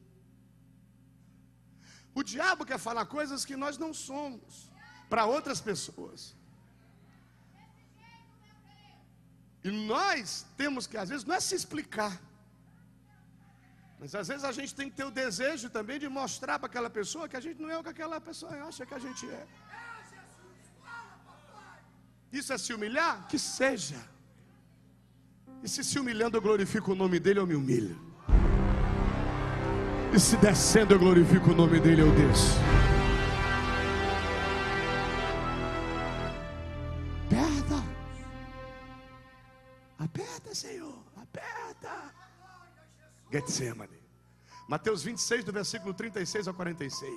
O diabo quer falar coisas que nós não somos para outras pessoas. E nós temos que, às vezes, não é se explicar. Mas às vezes a gente tem que ter o desejo também de mostrar para aquela pessoa que a gente não é o que aquela pessoa acha que a gente é. Isso é se humilhar? Que seja. E se se humilhando eu glorifico o nome dele, eu me humilho. E se descendo eu glorifico o nome dele, eu desço. Senhor. Aperta. Getsemane. Mateus 26, do versículo 36 ao 46.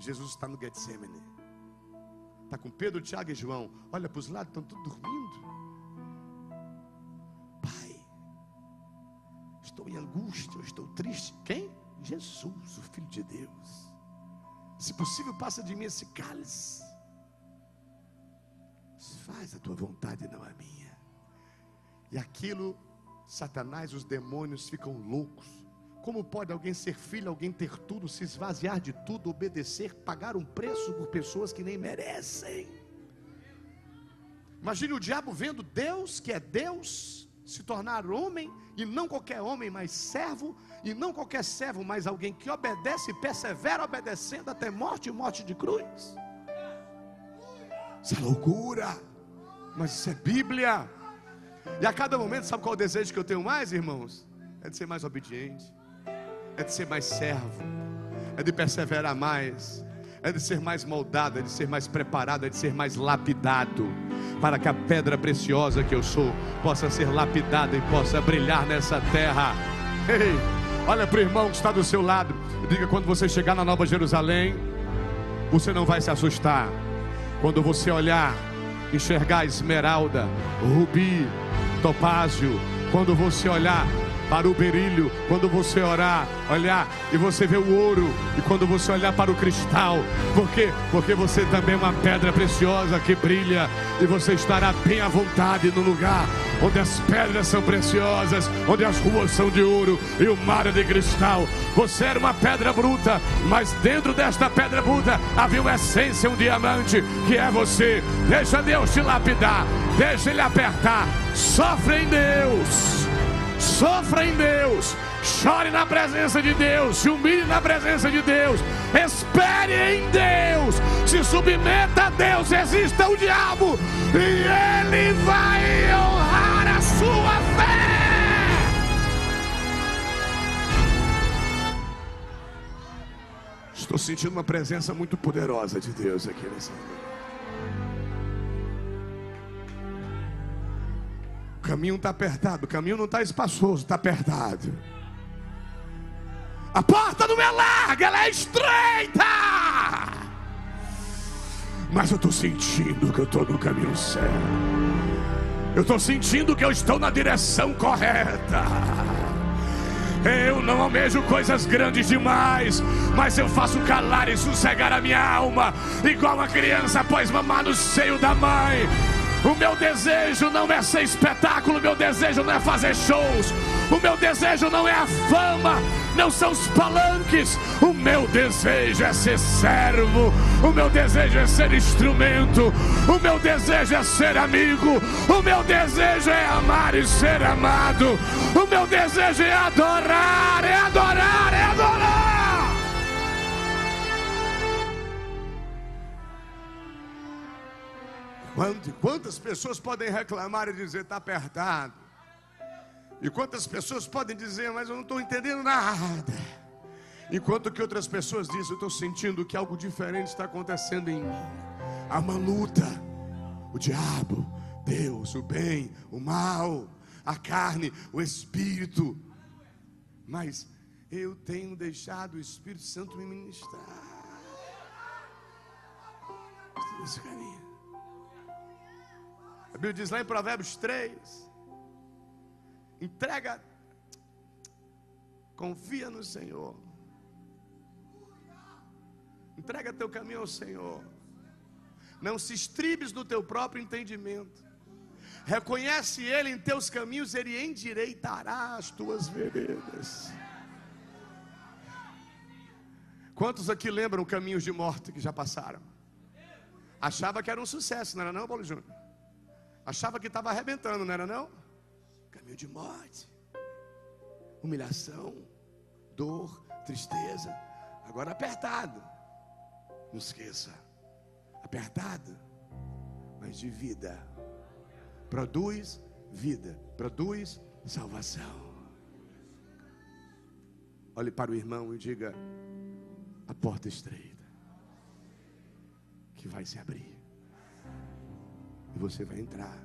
Jesus está no Getsemane. Está com Pedro, Tiago e João. Olha para os lados, estão todos dormindo. Pai, estou em angústia, estou triste. Quem? Jesus, o Filho de Deus. Se possível, passa de mim esse cálice. Faz a tua vontade, não a minha. E aquilo, Satanás, os demônios ficam loucos. Como pode alguém ser filho, alguém ter tudo, se esvaziar de tudo, obedecer, pagar um preço por pessoas que nem merecem? Imagine o diabo vendo Deus, que é Deus, se tornar homem, e não qualquer homem, mas servo, e não qualquer servo, mas alguém que obedece e persevera obedecendo até morte e morte de cruz. Isso é loucura, mas isso é Bíblia. E a cada momento, sabe qual é o desejo que eu tenho mais, irmãos? É de ser mais obediente, é de ser mais servo, é de perseverar mais, é de ser mais moldado, é de ser mais preparado, é de ser mais lapidado, para que a pedra preciosa que eu sou possa ser lapidada e possa brilhar nessa terra. Ei, olha para o irmão que está do seu lado, diga: quando você chegar na Nova Jerusalém, você não vai se assustar. Quando você olhar, enxergar esmeralda, rubi, topázio, quando você olhar para o berílio, quando você orar, olhar e você vê o ouro, e quando você olhar para o cristal, por quê? Porque você também é uma pedra preciosa que brilha, e você estará bem à vontade no lugar onde as pedras são preciosas, onde as ruas são de ouro e o mar é de cristal. Você era uma pedra bruta, mas dentro desta pedra bruta havia uma essência, um diamante, que é você. Deixa Deus te lapidar, deixa Ele apertar, sofre em Deus sofra em Deus, chore na presença de Deus, se humilhe na presença de Deus, espere em Deus, se submeta a Deus, exista o diabo. E ele vai honrar a sua fé. Estou sentindo uma presença muito poderosa de Deus aqui nesse momento. Caminho está apertado, o caminho não está espaçoso, está apertado. A porta não é larga, ela é estreita. Mas eu estou sentindo que eu estou no caminho certo. Eu estou sentindo que eu estou na direção correta. Eu não almejo coisas grandes demais, mas eu faço calar e sossegar a minha alma, igual uma criança após mamar no seio da mãe. O meu desejo não é ser espetáculo, o meu desejo não é fazer shows, o meu desejo não é a fama, não são os palanques. O meu desejo é ser servo, o meu desejo é ser instrumento, o meu desejo é ser amigo, o meu desejo é amar e ser amado, o meu desejo é adorar, é adorar, é adorar. Quantas pessoas podem reclamar e dizer está apertado? E quantas pessoas podem dizer, mas eu não estou entendendo nada? Enquanto que outras pessoas dizem, eu estou sentindo que algo diferente está acontecendo em mim. Há uma luta. O diabo, Deus, o bem, o mal, a carne, o espírito. Mas eu tenho deixado o Espírito Santo me ministrar. Esse caminho. A Bíblia diz lá em Provérbios 3: entrega, confia no Senhor, entrega teu caminho ao Senhor, não se estribes no teu próprio entendimento, reconhece Ele em teus caminhos, Ele endireitará as tuas veredas. Quantos aqui lembram caminhos de morte que já passaram? Achava que era um sucesso, não era não, Paulo Júnior? Achava que estava arrebentando, não era não? Caminho de morte, humilhação, dor, tristeza. Agora apertado. Não esqueça. Apertado, mas de vida. Produz vida, produz salvação. Olhe para o irmão e diga: a porta estreita que vai se abrir. E você vai entrar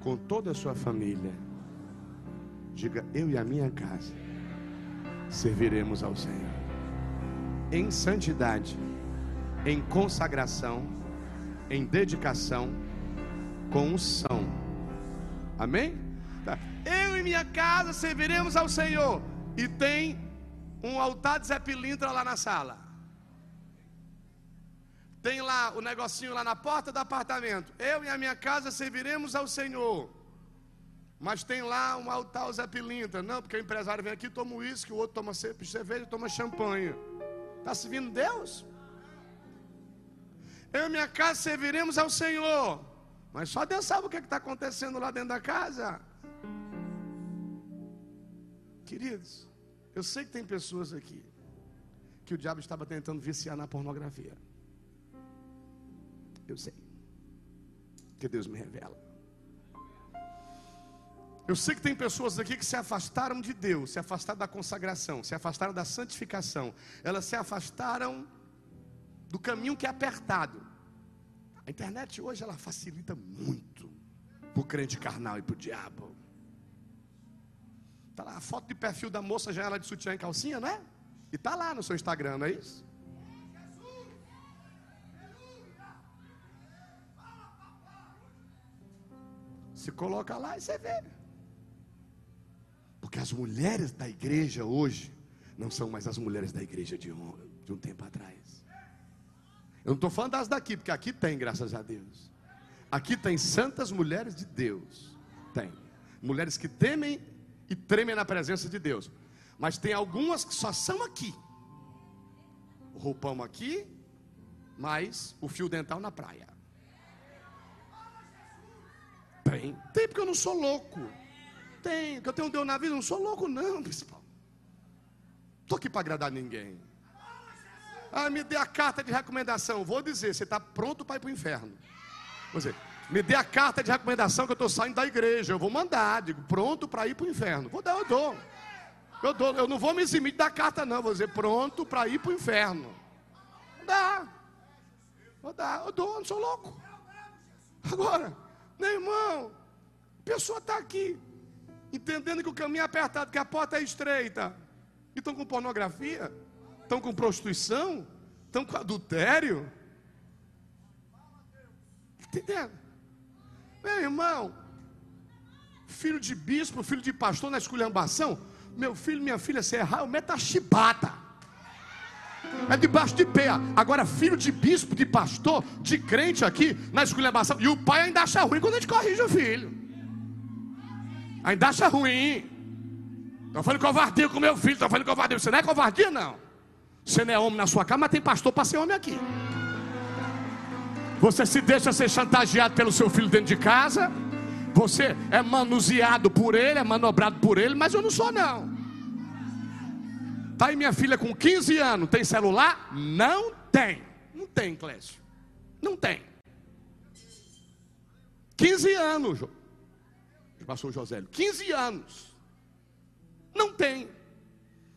com toda a sua família. Diga, eu e a minha casa serviremos ao Senhor. Em santidade, em consagração, em dedicação, com unção. Amém? Tá. Eu e minha casa serviremos ao Senhor. E tem um altar de Zé Pilintra lá na sala. Tem lá o negocinho lá na porta do apartamento. Eu e a minha casa serviremos ao Senhor. Mas tem lá um altar Zé Pilintra. Não, porque o empresário vem aqui, toma uísque, o outro toma cerveja, toma champanhe. Está servindo Deus? Eu e minha casa serviremos ao Senhor. Mas só Deus sabe o que é está acontecendo lá dentro da casa. Queridos, eu sei que tem pessoas aqui que o diabo estava tentando viciar na pornografia. Eu sei. Que Deus me revela. Eu sei que tem pessoas aqui que se afastaram de Deus, se afastaram da consagração, se afastaram da santificação. Elas se afastaram do caminho que é apertado. A internet hoje ela facilita muito para o crente carnal e para o diabo. Tá lá a foto de perfil da moça já ela de sutiã e calcinha, não é? E tá lá no seu Instagram, não é isso? Se coloca lá e você vê. Porque as mulheres da igreja hoje não são mais as mulheres da igreja de um, de um tempo atrás. Eu não estou falando das daqui, porque aqui tem, graças a Deus. Aqui tem santas mulheres de Deus. Tem. Mulheres que temem e tremem na presença de Deus. Mas tem algumas que só são aqui. O roupão aqui, mas o fio dental na praia. Tem. Tem porque eu não sou louco. Tem. Que eu tenho um Deus na vida, eu não sou louco, não, [LAUGHS] principal. Estou aqui para agradar ninguém. Ah, me dê a carta de recomendação. Vou dizer, você está pronto para ir para o inferno. Vou dizer, me dê a carta de recomendação que eu estou saindo da igreja. Eu vou mandar, digo, pronto para ir para o inferno. Vou dar, eu dou. Eu dou. Eu não vou me eximir da carta, não. Vou dizer, pronto para ir para o inferno. Dá. Vou dar, eu dou, eu não sou louco. Agora, meu irmão, a pessoa está aqui, entendendo que o caminho é apertado, que a porta é estreita. E estão com pornografia, estão com prostituição, estão com adultério. Entendendo? Meu irmão, filho de bispo, filho de pastor na esculhambação, meu filho, minha filha, se errar, eu meto a chibata. É debaixo de pé. Agora, filho de bispo, de pastor, de crente aqui, na esculhambação. E o pai ainda acha ruim quando a gente corrige o filho. Ainda acha ruim. Estou falando covardia com meu filho. Estou falando covardia. Você não é covardia, não. Você não é homem na sua casa, mas tem pastor para ser homem aqui. Você se deixa ser chantageado pelo seu filho dentro de casa. Você é manuseado por ele, é manobrado por ele, mas eu não sou, não. Está aí minha filha com 15 anos, tem celular? Não tem. Não tem, Clécio. Não tem. 15 anos, pastor Josélio. 15 anos. Não tem.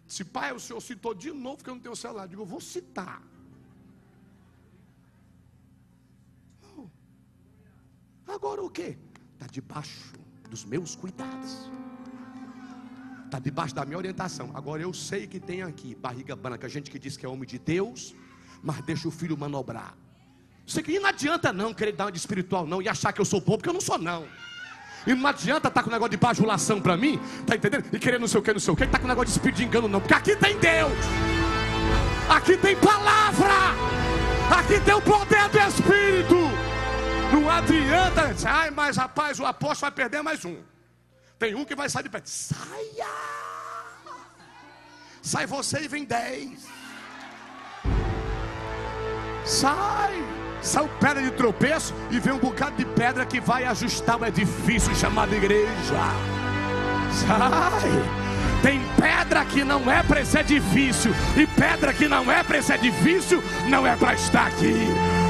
Se pai, o senhor citou de novo que eu não tenho celular. Digo, eu vou citar. Agora o que? Está debaixo dos meus cuidados. Está debaixo da minha orientação. Agora eu sei que tem aqui barriga branca, gente que diz que é homem de Deus, mas deixa o filho manobrar. Isso aqui não adianta não querer dar uma de espiritual não e achar que eu sou bom, porque eu não sou não. E não adianta estar tá com negócio de bajulação para mim, tá entendendo? E querer não sei o que, não sei o que, tá com negócio de espírito de engano não, porque aqui tem Deus. Aqui tem palavra. Aqui tem o poder do Espírito. Não adianta, ai, mas rapaz, o apóstolo vai perder mais um. Tem um que vai sair de pé. Saia! Sai você e vem dez. Sai! Sai pedra de tropeço e vem um bocado de pedra que vai ajustar o edifício chamado igreja. Sai! Tem pedra que não é para esse edifício, e pedra que não é para esse edifício, não é para estar aqui.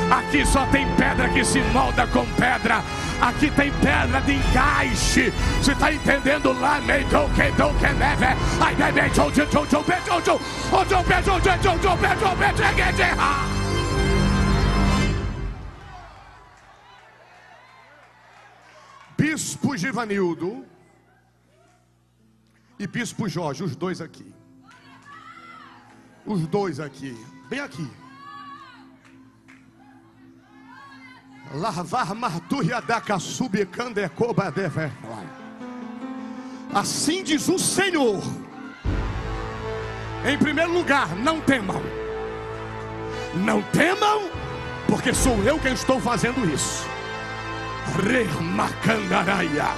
Aqui só tem pedra que se molda com pedra. Aqui tem pedra de encaixe. Você está entendendo lá? Bispo Givanildo e Bispo Jorge, os dois aqui. Os dois aqui, bem aqui. Lavar marturia da casubicanda coba deve. Assim diz o Senhor. Em primeiro lugar, não temam. Não temam, porque sou eu quem estou fazendo isso. Remacandaraia.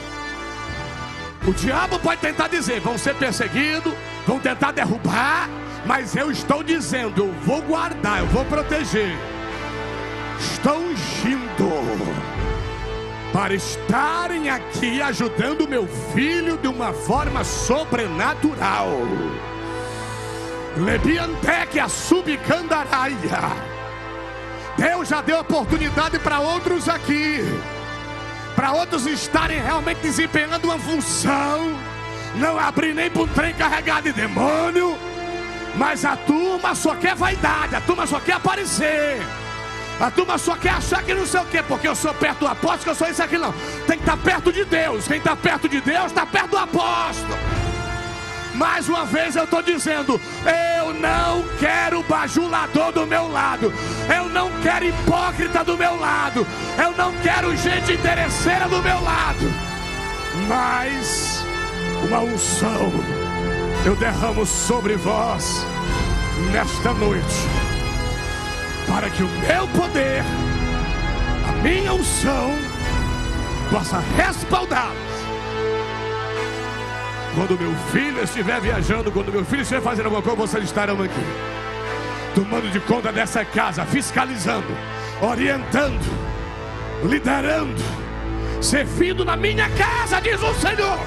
O diabo pode tentar dizer: vão ser perseguidos, vão tentar derrubar, mas eu estou dizendo: eu vou guardar, eu vou proteger. Estou ungindo para estarem aqui ajudando meu filho de uma forma sobrenatural. Lebiantec a subcandaraia. Deus já deu oportunidade para outros aqui, para outros estarem realmente desempenhando uma função, não abrir nem para um trem carregado de demônio, mas a turma só quer vaidade, a turma só quer aparecer. A turma só quer achar que não sei o quê, porque eu sou perto do apóstolo, que eu sou isso aqui, não. Tem que estar perto de Deus. Quem está perto de Deus está perto do apóstolo. Mais uma vez eu estou dizendo: eu não quero bajulador do meu lado, eu não quero hipócrita do meu lado, eu não quero gente interesseira do meu lado, mas uma unção eu derramo sobre vós nesta noite para que o meu poder, a minha unção, possa respaldá-los. Quando meu filho estiver viajando, quando meu filho estiver fazendo alguma coisa, vocês estarão aqui, tomando de conta dessa casa, fiscalizando, orientando, liderando, servindo na minha casa, diz o Senhor.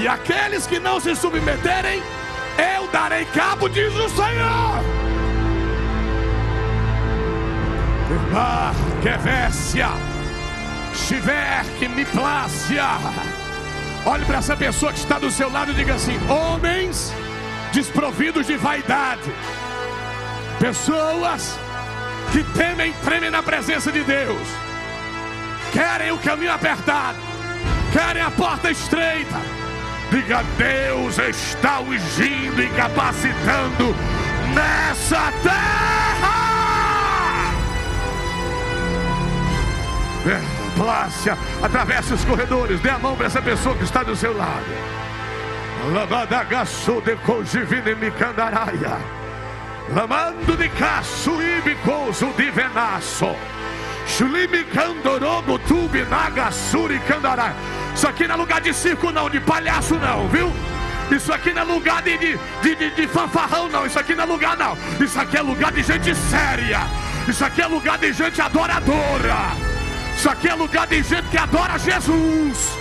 E aqueles que não se submeterem, eu darei cabo, diz o Senhor. Irmã, Kevécia, Chiver, que me plácia. Olhe para essa pessoa que está do seu lado e diga assim: homens desprovidos de vaidade, pessoas que temem tremem na presença de Deus, querem o caminho apertado, querem a porta estreita Diga: Deus está ungindo e capacitando nessa terra. Plácia, atravesse os corredores, dê a mão para essa pessoa que está do seu lado. Labadagaçu de cogivine micandaraia. Lamando de caço e bicoso de venaço. Shulimicandorogo tubi nagasuri candarai. Isso aqui não é lugar de circo, não, de palhaço, não, viu? Isso aqui não é lugar de, de, de, de, fanfarrão, não. Isso aqui não é lugar, não. Isso aqui é lugar de gente séria. Isso aqui é lugar de gente adoradora. Isso aqui é lugar de gente que adora Jesus.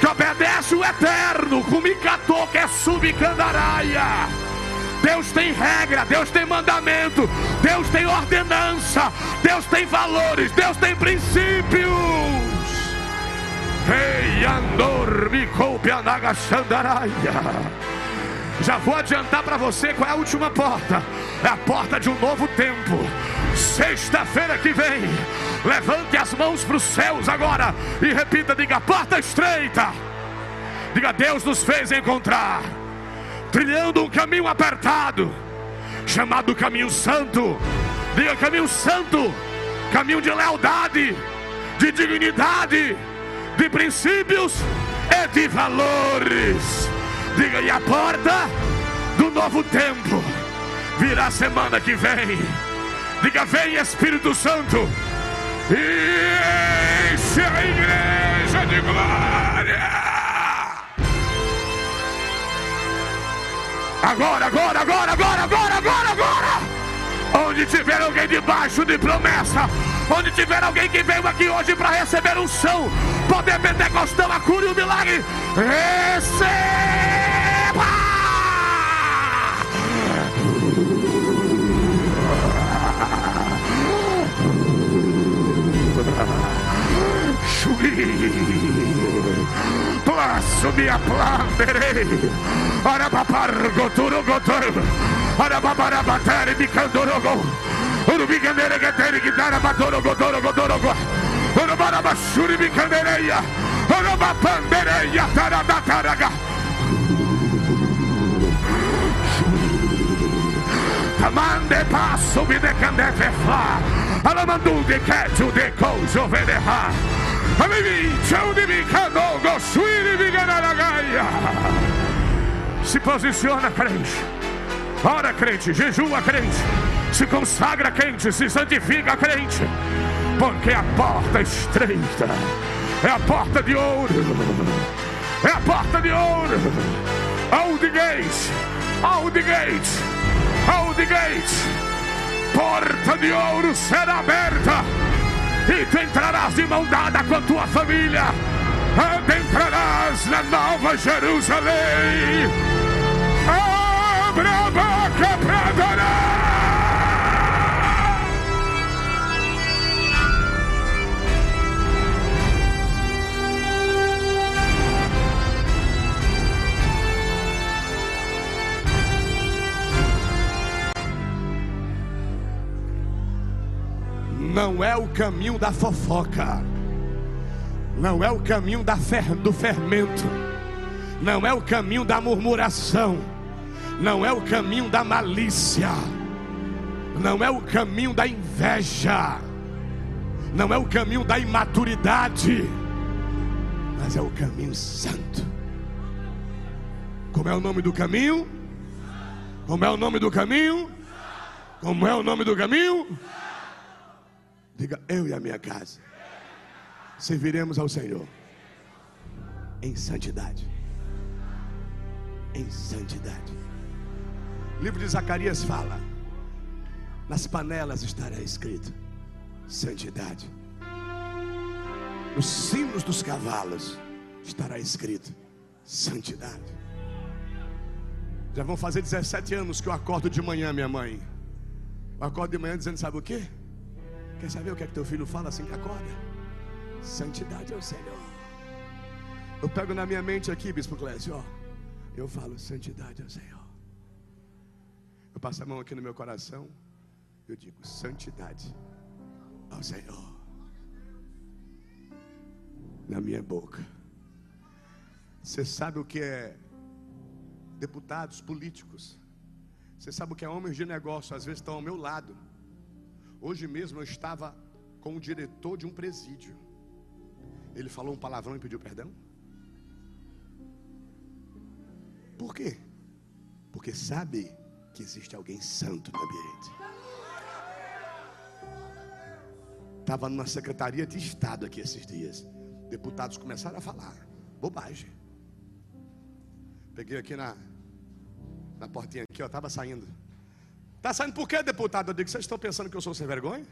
Que obedece o eterno. Kumikato, que é subcandaraia. Deus tem regra, Deus tem mandamento, Deus tem ordenança, Deus tem valores, Deus tem princípios. Já vou adiantar para você qual é a última porta. É a porta de um novo tempo. Sexta-feira que vem, levante as mãos para os céus agora e repita: diga, porta estreita. Diga, Deus nos fez encontrar, trilhando um caminho apertado, chamado caminho santo. Diga, caminho santo, caminho de lealdade, de dignidade de princípios e de valores. Diga, e a porta do novo tempo virá semana que vem. Diga, vem Espírito Santo. E enche a igreja de glória. Agora, agora, agora, agora, agora, agora, agora. Onde tiver alguém debaixo de promessa, onde tiver alguém que veio aqui hoje para receber um chão, poder pentecostal, a cura e o milagre, receba! Plaço me aplanderei. Arabapargo turugotor. Arababarabatere bicandorogo. Urubiganere gatere guitarra batorogo dorogo dorogo. Orobarabashuri bicandereia. Orobapandereia taradataraga. Mande passo vi de candefe fa. Alamandu de ketu de kozo vedeha. Amivi, chau de bicano, gosuiri biganaragaia. Se posiciona, crente. Ora, crente, jejua, crente. Se consagra, crente. Se santifica, crente. Porque a porta estreita. É a porta de ouro. É a porta de ouro. The gates. The gates. The gates. Porta de ouro será aberta. E tu entrarás de mão dada com a tua família. Adentrarás na nova Jerusalém. Abra a boca para adorar. Não é o caminho da fofoca. Não é o caminho fer, do fermento. Não é o caminho da murmuração. Não é o caminho da malícia. Não é o caminho da inveja. Não é o caminho da imaturidade. Mas é o caminho santo. Como é o nome do caminho? Como é o nome do caminho? Como é o nome do caminho? Diga, eu e a minha casa serviremos ao Senhor em santidade. Em santidade. O livro de Zacarias fala: nas panelas estará escrito santidade. Nos sinos dos cavalos estará escrito santidade. Já vão fazer 17 anos que eu acordo de manhã, minha mãe. Eu acordo de manhã dizendo: sabe o que? Quer saber o que é que teu filho fala assim que acorda? Santidade ao Senhor. Eu pego na minha mente aqui, Bispo Clécio, ó. Eu falo santidade ao Senhor. Eu passo a mão aqui no meu coração. Eu digo santidade ao Senhor. Na minha boca. Você sabe o que é deputados políticos? Você sabe o que é homens de negócio? Às vezes estão ao meu lado Hoje mesmo eu estava com o diretor de um presídio. Ele falou um palavrão e pediu perdão? Por quê? Porque sabe que existe alguém santo no ambiente. Estava numa secretaria de Estado aqui esses dias. Deputados começaram a falar. Bobagem. Peguei aqui na, na portinha aqui, ó, estava saindo. Está saindo por quê, deputado? Eu digo, vocês estão pensando que eu sou sem vergonha?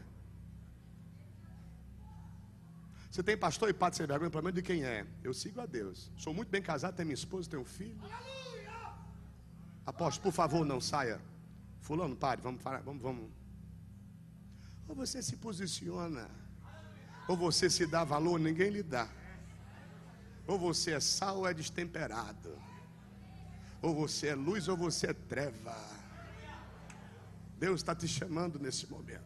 Você tem pastor e padre sem vergonha, pelo menos de quem é? Eu sigo a Deus. Sou muito bem casado, tenho minha esposa, tenho um filho. Apóstolo, por favor, não saia. Fulano, pare, vamos, vamos, vamos. Ou você se posiciona, ou você se dá valor, ninguém lhe dá. Ou você é sal ou é destemperado. Ou você é luz ou você é treva. Deus está te chamando nesse momento.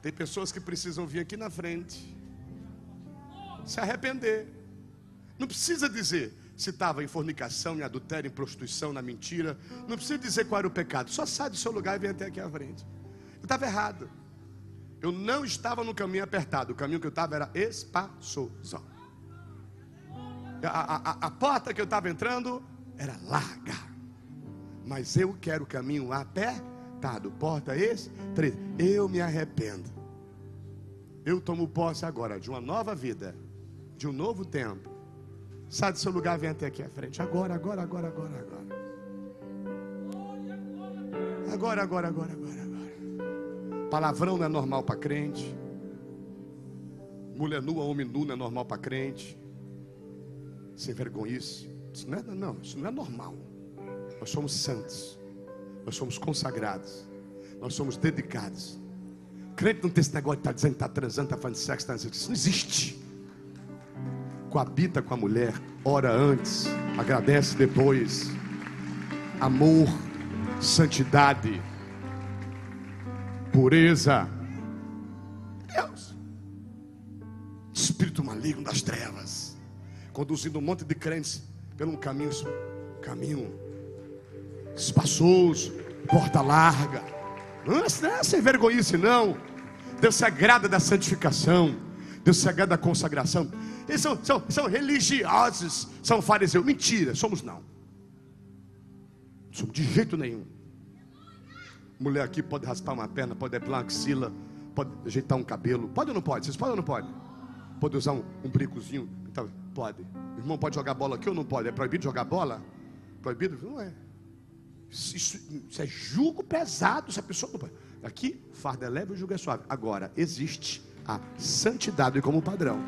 Tem pessoas que precisam vir aqui na frente, se arrepender. Não precisa dizer se estava em fornicação, em adultério, em prostituição, na mentira. Não precisa dizer qual era o pecado. Só sai do seu lugar e vem até aqui à frente. Eu estava errado. Eu não estava no caminho apertado. O caminho que eu estava era espaçoso. A, a, a, porta que eu estava entrando era larga. Mas eu quero o caminho apertado atado. Porta estreita. Eu me arrependo. Eu tomo posse agora de uma nova vida, de um novo tempo. Sai do seu lugar, vem até aqui à frente. Agora, agora, agora, agora, agora. Agora, agora, agora, agora, agora. Palavrão não é normal para crente. Mulher nua, homem nu não é normal para crente. Sem vergonha isso. Isso não, é, não, isso não é normal. Nós somos santos. Nós somos consagrados. Nós somos dedicados. Crente não tem esse negócio de estar tá dizendo que está transando, está fazendo sexo, está fazendo Isso não existe. Coabita com a mulher, ora antes, agradece depois. Amor, santidade, pureza. Deus. maligno das trevas, conduzindo um monte de crentes pelo caminho, caminho espaçoso, porta larga. Não é, não é sem vergonhice, não. Deus se agrada da santificação, Deus se agrada da consagração. Eles são, são, são religiosos, são fariseus. Mentira, somos não. Somos de jeito nenhum. Mulher aqui pode raspar uma perna, pode depilar uma axila, pode ajeitar um cabelo. Pode ou não pode? Vocês podem ou não podem? Pode usar um, um brincozinho? Então, pode. Irmão pode jogar bola aqui ou não pode? É proibido jogar bola? Proibido? Não é. Isso, isso, é julgo pesado se a pessoa. Aqui, farda é leve e julgo é suave. Agora, existe a santidade como padrão.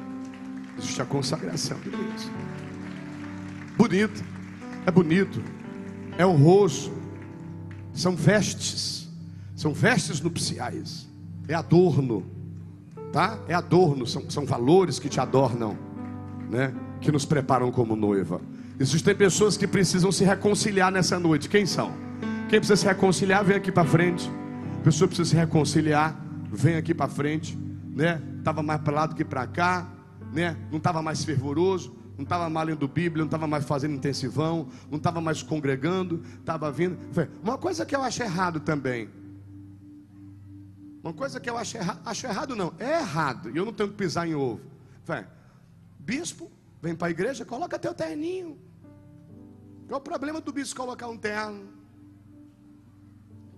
Existe a consagração de Deus. Bonito. É bonito. É honroso. São vestes. São vestes nupciais. É adorno. Tá? É adorno. São, são valores que te adornam. Né? Que nos preparam como noiva. Existem pessoas que precisam se reconciliar nessa noite. Quem são? Quem precisa se reconciliar, vem aqui para frente. A pessoa precisa se reconciliar, vem aqui para frente, né? Tava mais para lá do que para cá, né? Não estava mais fervoroso, não estava mais lendo Bíblia, não estava mais fazendo intensivão, não estava mais congregando, estava vindo. Uma coisa que eu acho errado também. Uma coisa que eu acho errado, acho errado não, é errado, e eu não tenho que pisar em ovo. bispo, vem para a igreja, coloca teu terninho. Qual o problema do bispo colocar um terno?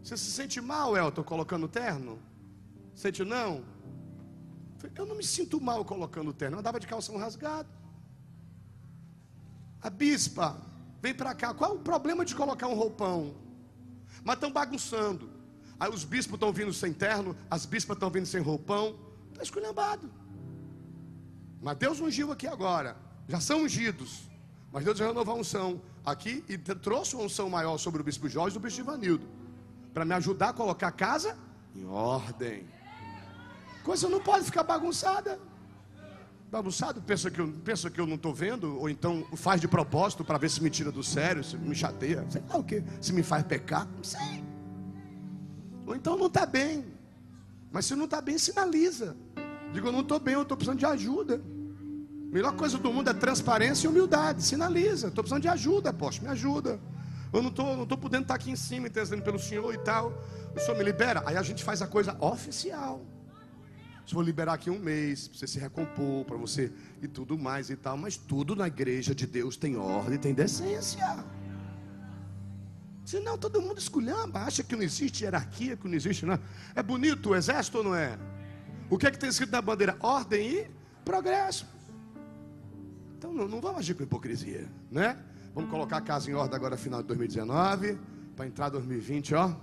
Você se sente mal, Elton, colocando terno? Sente não? Eu não me sinto mal colocando terno. Eu andava de calção rasgado. A bispa, vem para cá. Qual o problema de colocar um roupão? Mas estão bagunçando. Aí os bispos estão vindo sem terno, as bispas estão vindo sem roupão. Está esculhambado. Mas Deus ungiu aqui agora. Já são ungidos. Mas Deus vai renovar a unção aqui e trouxe uma unção maior sobre o bispo Jorge e o bispo Ivanildo. Para me ajudar a colocar a casa em ordem. Coisa não pode ficar bagunçada. Bagunçado, pensa que eu, pensa que eu não estou vendo, ou então faz de propósito para ver se me tira do sério, se me chateia, sei lá o que, se me faz pecar, não sei. Ou então não está bem. Mas se não está bem, sinaliza. Digo, eu não estou bem, eu estou precisando de ajuda. Melhor coisa do mundo é transparência e humildade. Sinaliza. Estou precisando de ajuda, apóstolo. Me ajuda. Eu não estou não tô podendo estar aqui em cima, entendendo pelo Senhor e tal. O Senhor me libera. Aí a gente faz a coisa oficial. Se vou liberar aqui um mês, para você se recompor, para você e tudo mais e tal. Mas tudo na igreja de Deus tem ordem, tem decência. Senão todo mundo esculhamba, acha que não existe hierarquia, que não existe nada. É bonito o exército ou não é? O que é que tem escrito na bandeira? Ordem e progresso. Então não, não vamos agir com hipocrisia, né? Vamos colocar a casa em ordem agora final de 2019, para entrar 2020, ó.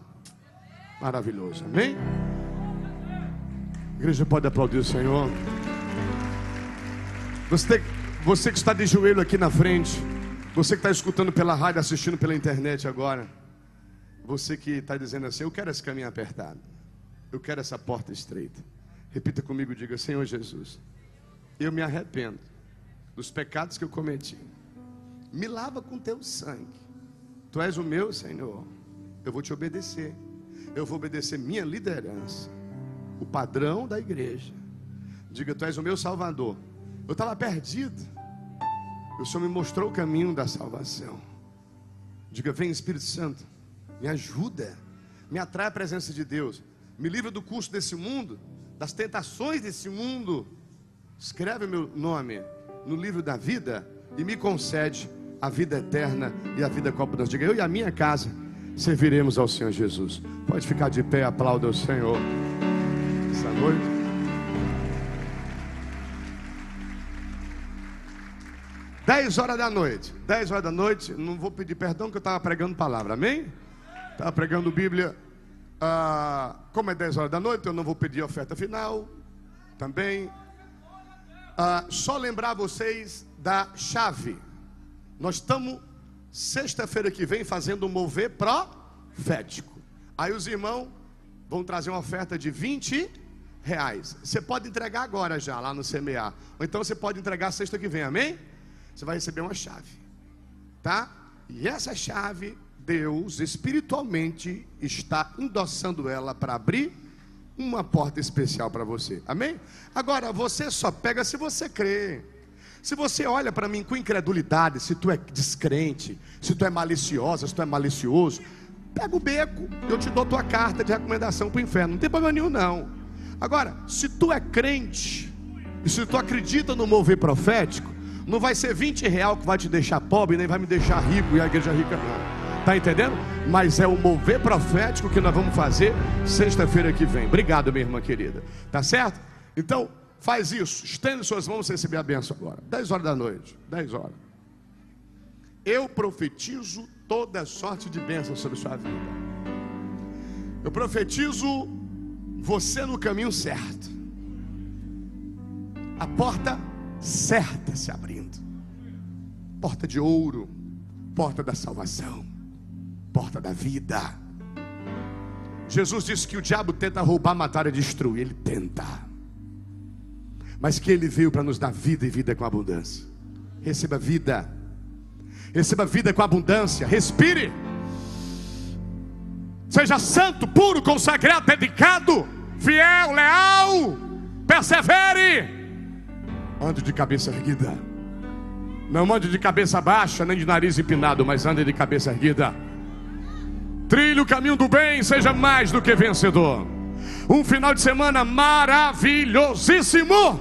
Maravilhoso, amém? A igreja pode aplaudir o Senhor. Você, você que está de joelho aqui na frente, você que está escutando pela rádio, assistindo pela internet agora, você que está dizendo assim: Eu quero esse caminho apertado, eu quero essa porta estreita. Repita comigo, diga: Senhor Jesus, eu me arrependo dos pecados que eu cometi. Me lava com teu sangue. Tu és o meu Senhor. Eu vou te obedecer. Eu vou obedecer minha liderança, o padrão da igreja. Diga, tu és o meu Salvador. Eu estava perdido. O Senhor me mostrou o caminho da salvação. Diga, vem Espírito Santo, me ajuda, me atrai a presença de Deus, me livra do curso desse mundo, das tentações desse mundo. Escreve meu nome no livro da vida e me concede a vida eterna e a vida com abundância. Diga, eu e a minha casa serviremos ao Senhor Jesus. Pode ficar de pé, aplauda o Senhor essa noite. Dez horas da noite, dez horas da noite, não vou pedir perdão que eu estava pregando palavra, amém? Estava pregando Bíblia, ah, como é dez horas da noite, eu não vou pedir oferta final, também, ah, só lembrar vocês da chave. Nós estamos sexta-feira que vem fazendo um mover profético. Aí os irmãos vão trazer uma oferta de 20 reais. Você pode entregar agora já lá no CMA. Ou então você pode entregar sexta que vem, amém? Você vai receber uma chave. Tá? E essa chave, Deus espiritualmente está endossando ela para abrir uma porta especial para você. Amém? Agora, você só pega se você crê. Se você olha para mim com incredulidade, se tu é descrente, se tu é maliciosa, se tu é malicioso, pega o beco, eu te dou tua carta de recomendação para o inferno. Não tem problema nenhum, não. Agora, se tu é crente, e se tu acredita no mover profético, não vai ser 20 real que vai te deixar pobre, nem vai me deixar rico e a igreja rica não. Tá entendendo? Mas é o mover profético que nós vamos fazer sexta-feira que vem. Obrigado, minha irmã querida. Tá certo? Então, faz isso. Estende suas mãos e receber a benção agora. 10 horas da noite. 10 horas. Eu profetizo toda sorte de bênção sobre sua vida. Eu profetizo você no caminho certo. A porta certa se abrindo. Porta de ouro, porta da salvação, porta da vida. Jesus disse que o diabo tenta roubar, matar e destruir. Ele tenta. Mas que ele veio para nos dar vida e vida com abundância. Receba vida. Receba vida com abundância. Respire. Seja santo, puro, consagrado, dedicado, fiel, leal. Persevere ande de cabeça erguida. Não ande de cabeça baixa, nem de nariz empinado, mas ande de cabeça erguida. Trilhe o caminho do bem, seja mais do que vencedor. Um final de semana maravilhosíssimo.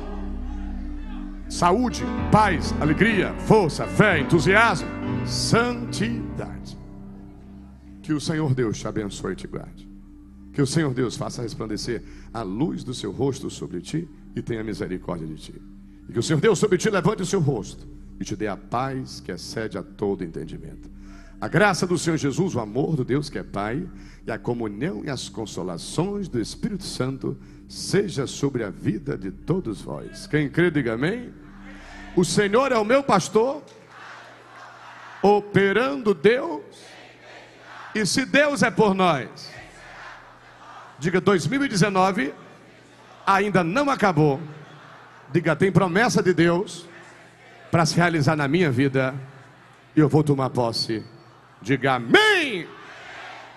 Saúde, paz, alegria, força, fé, entusiasmo, santidade. Que o Senhor Deus te abençoe e te guarde. Que o Senhor Deus faça resplandecer a luz do seu rosto sobre ti e tenha misericórdia de ti. E que o Senhor Deus sobre ti levante o seu rosto e te dê a paz que excede a todo entendimento. A graça do Senhor Jesus, o amor do Deus que é Pai, e a comunhão e as consolações do Espírito Santo seja sobre a vida de todos vós. Quem crê, diga amém. O Senhor é o meu pastor, operando Deus. E se Deus é por nós, diga 2019 ainda não acabou Diga, tem promessa de Deus para se realizar na minha vida e eu vou tomar posse. Diga amém.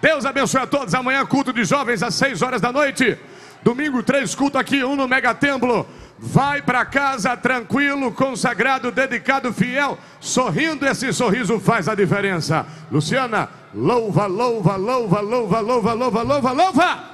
Deus abençoe a todos. Amanhã, culto de jovens às 6 horas da noite. Domingo, três culto aqui, um no Mega Templo. Vai para casa tranquilo, consagrado, dedicado, fiel, sorrindo. Esse sorriso faz a diferença. Luciana, louva, louva, louva, louva, louva, louva, louva, louva.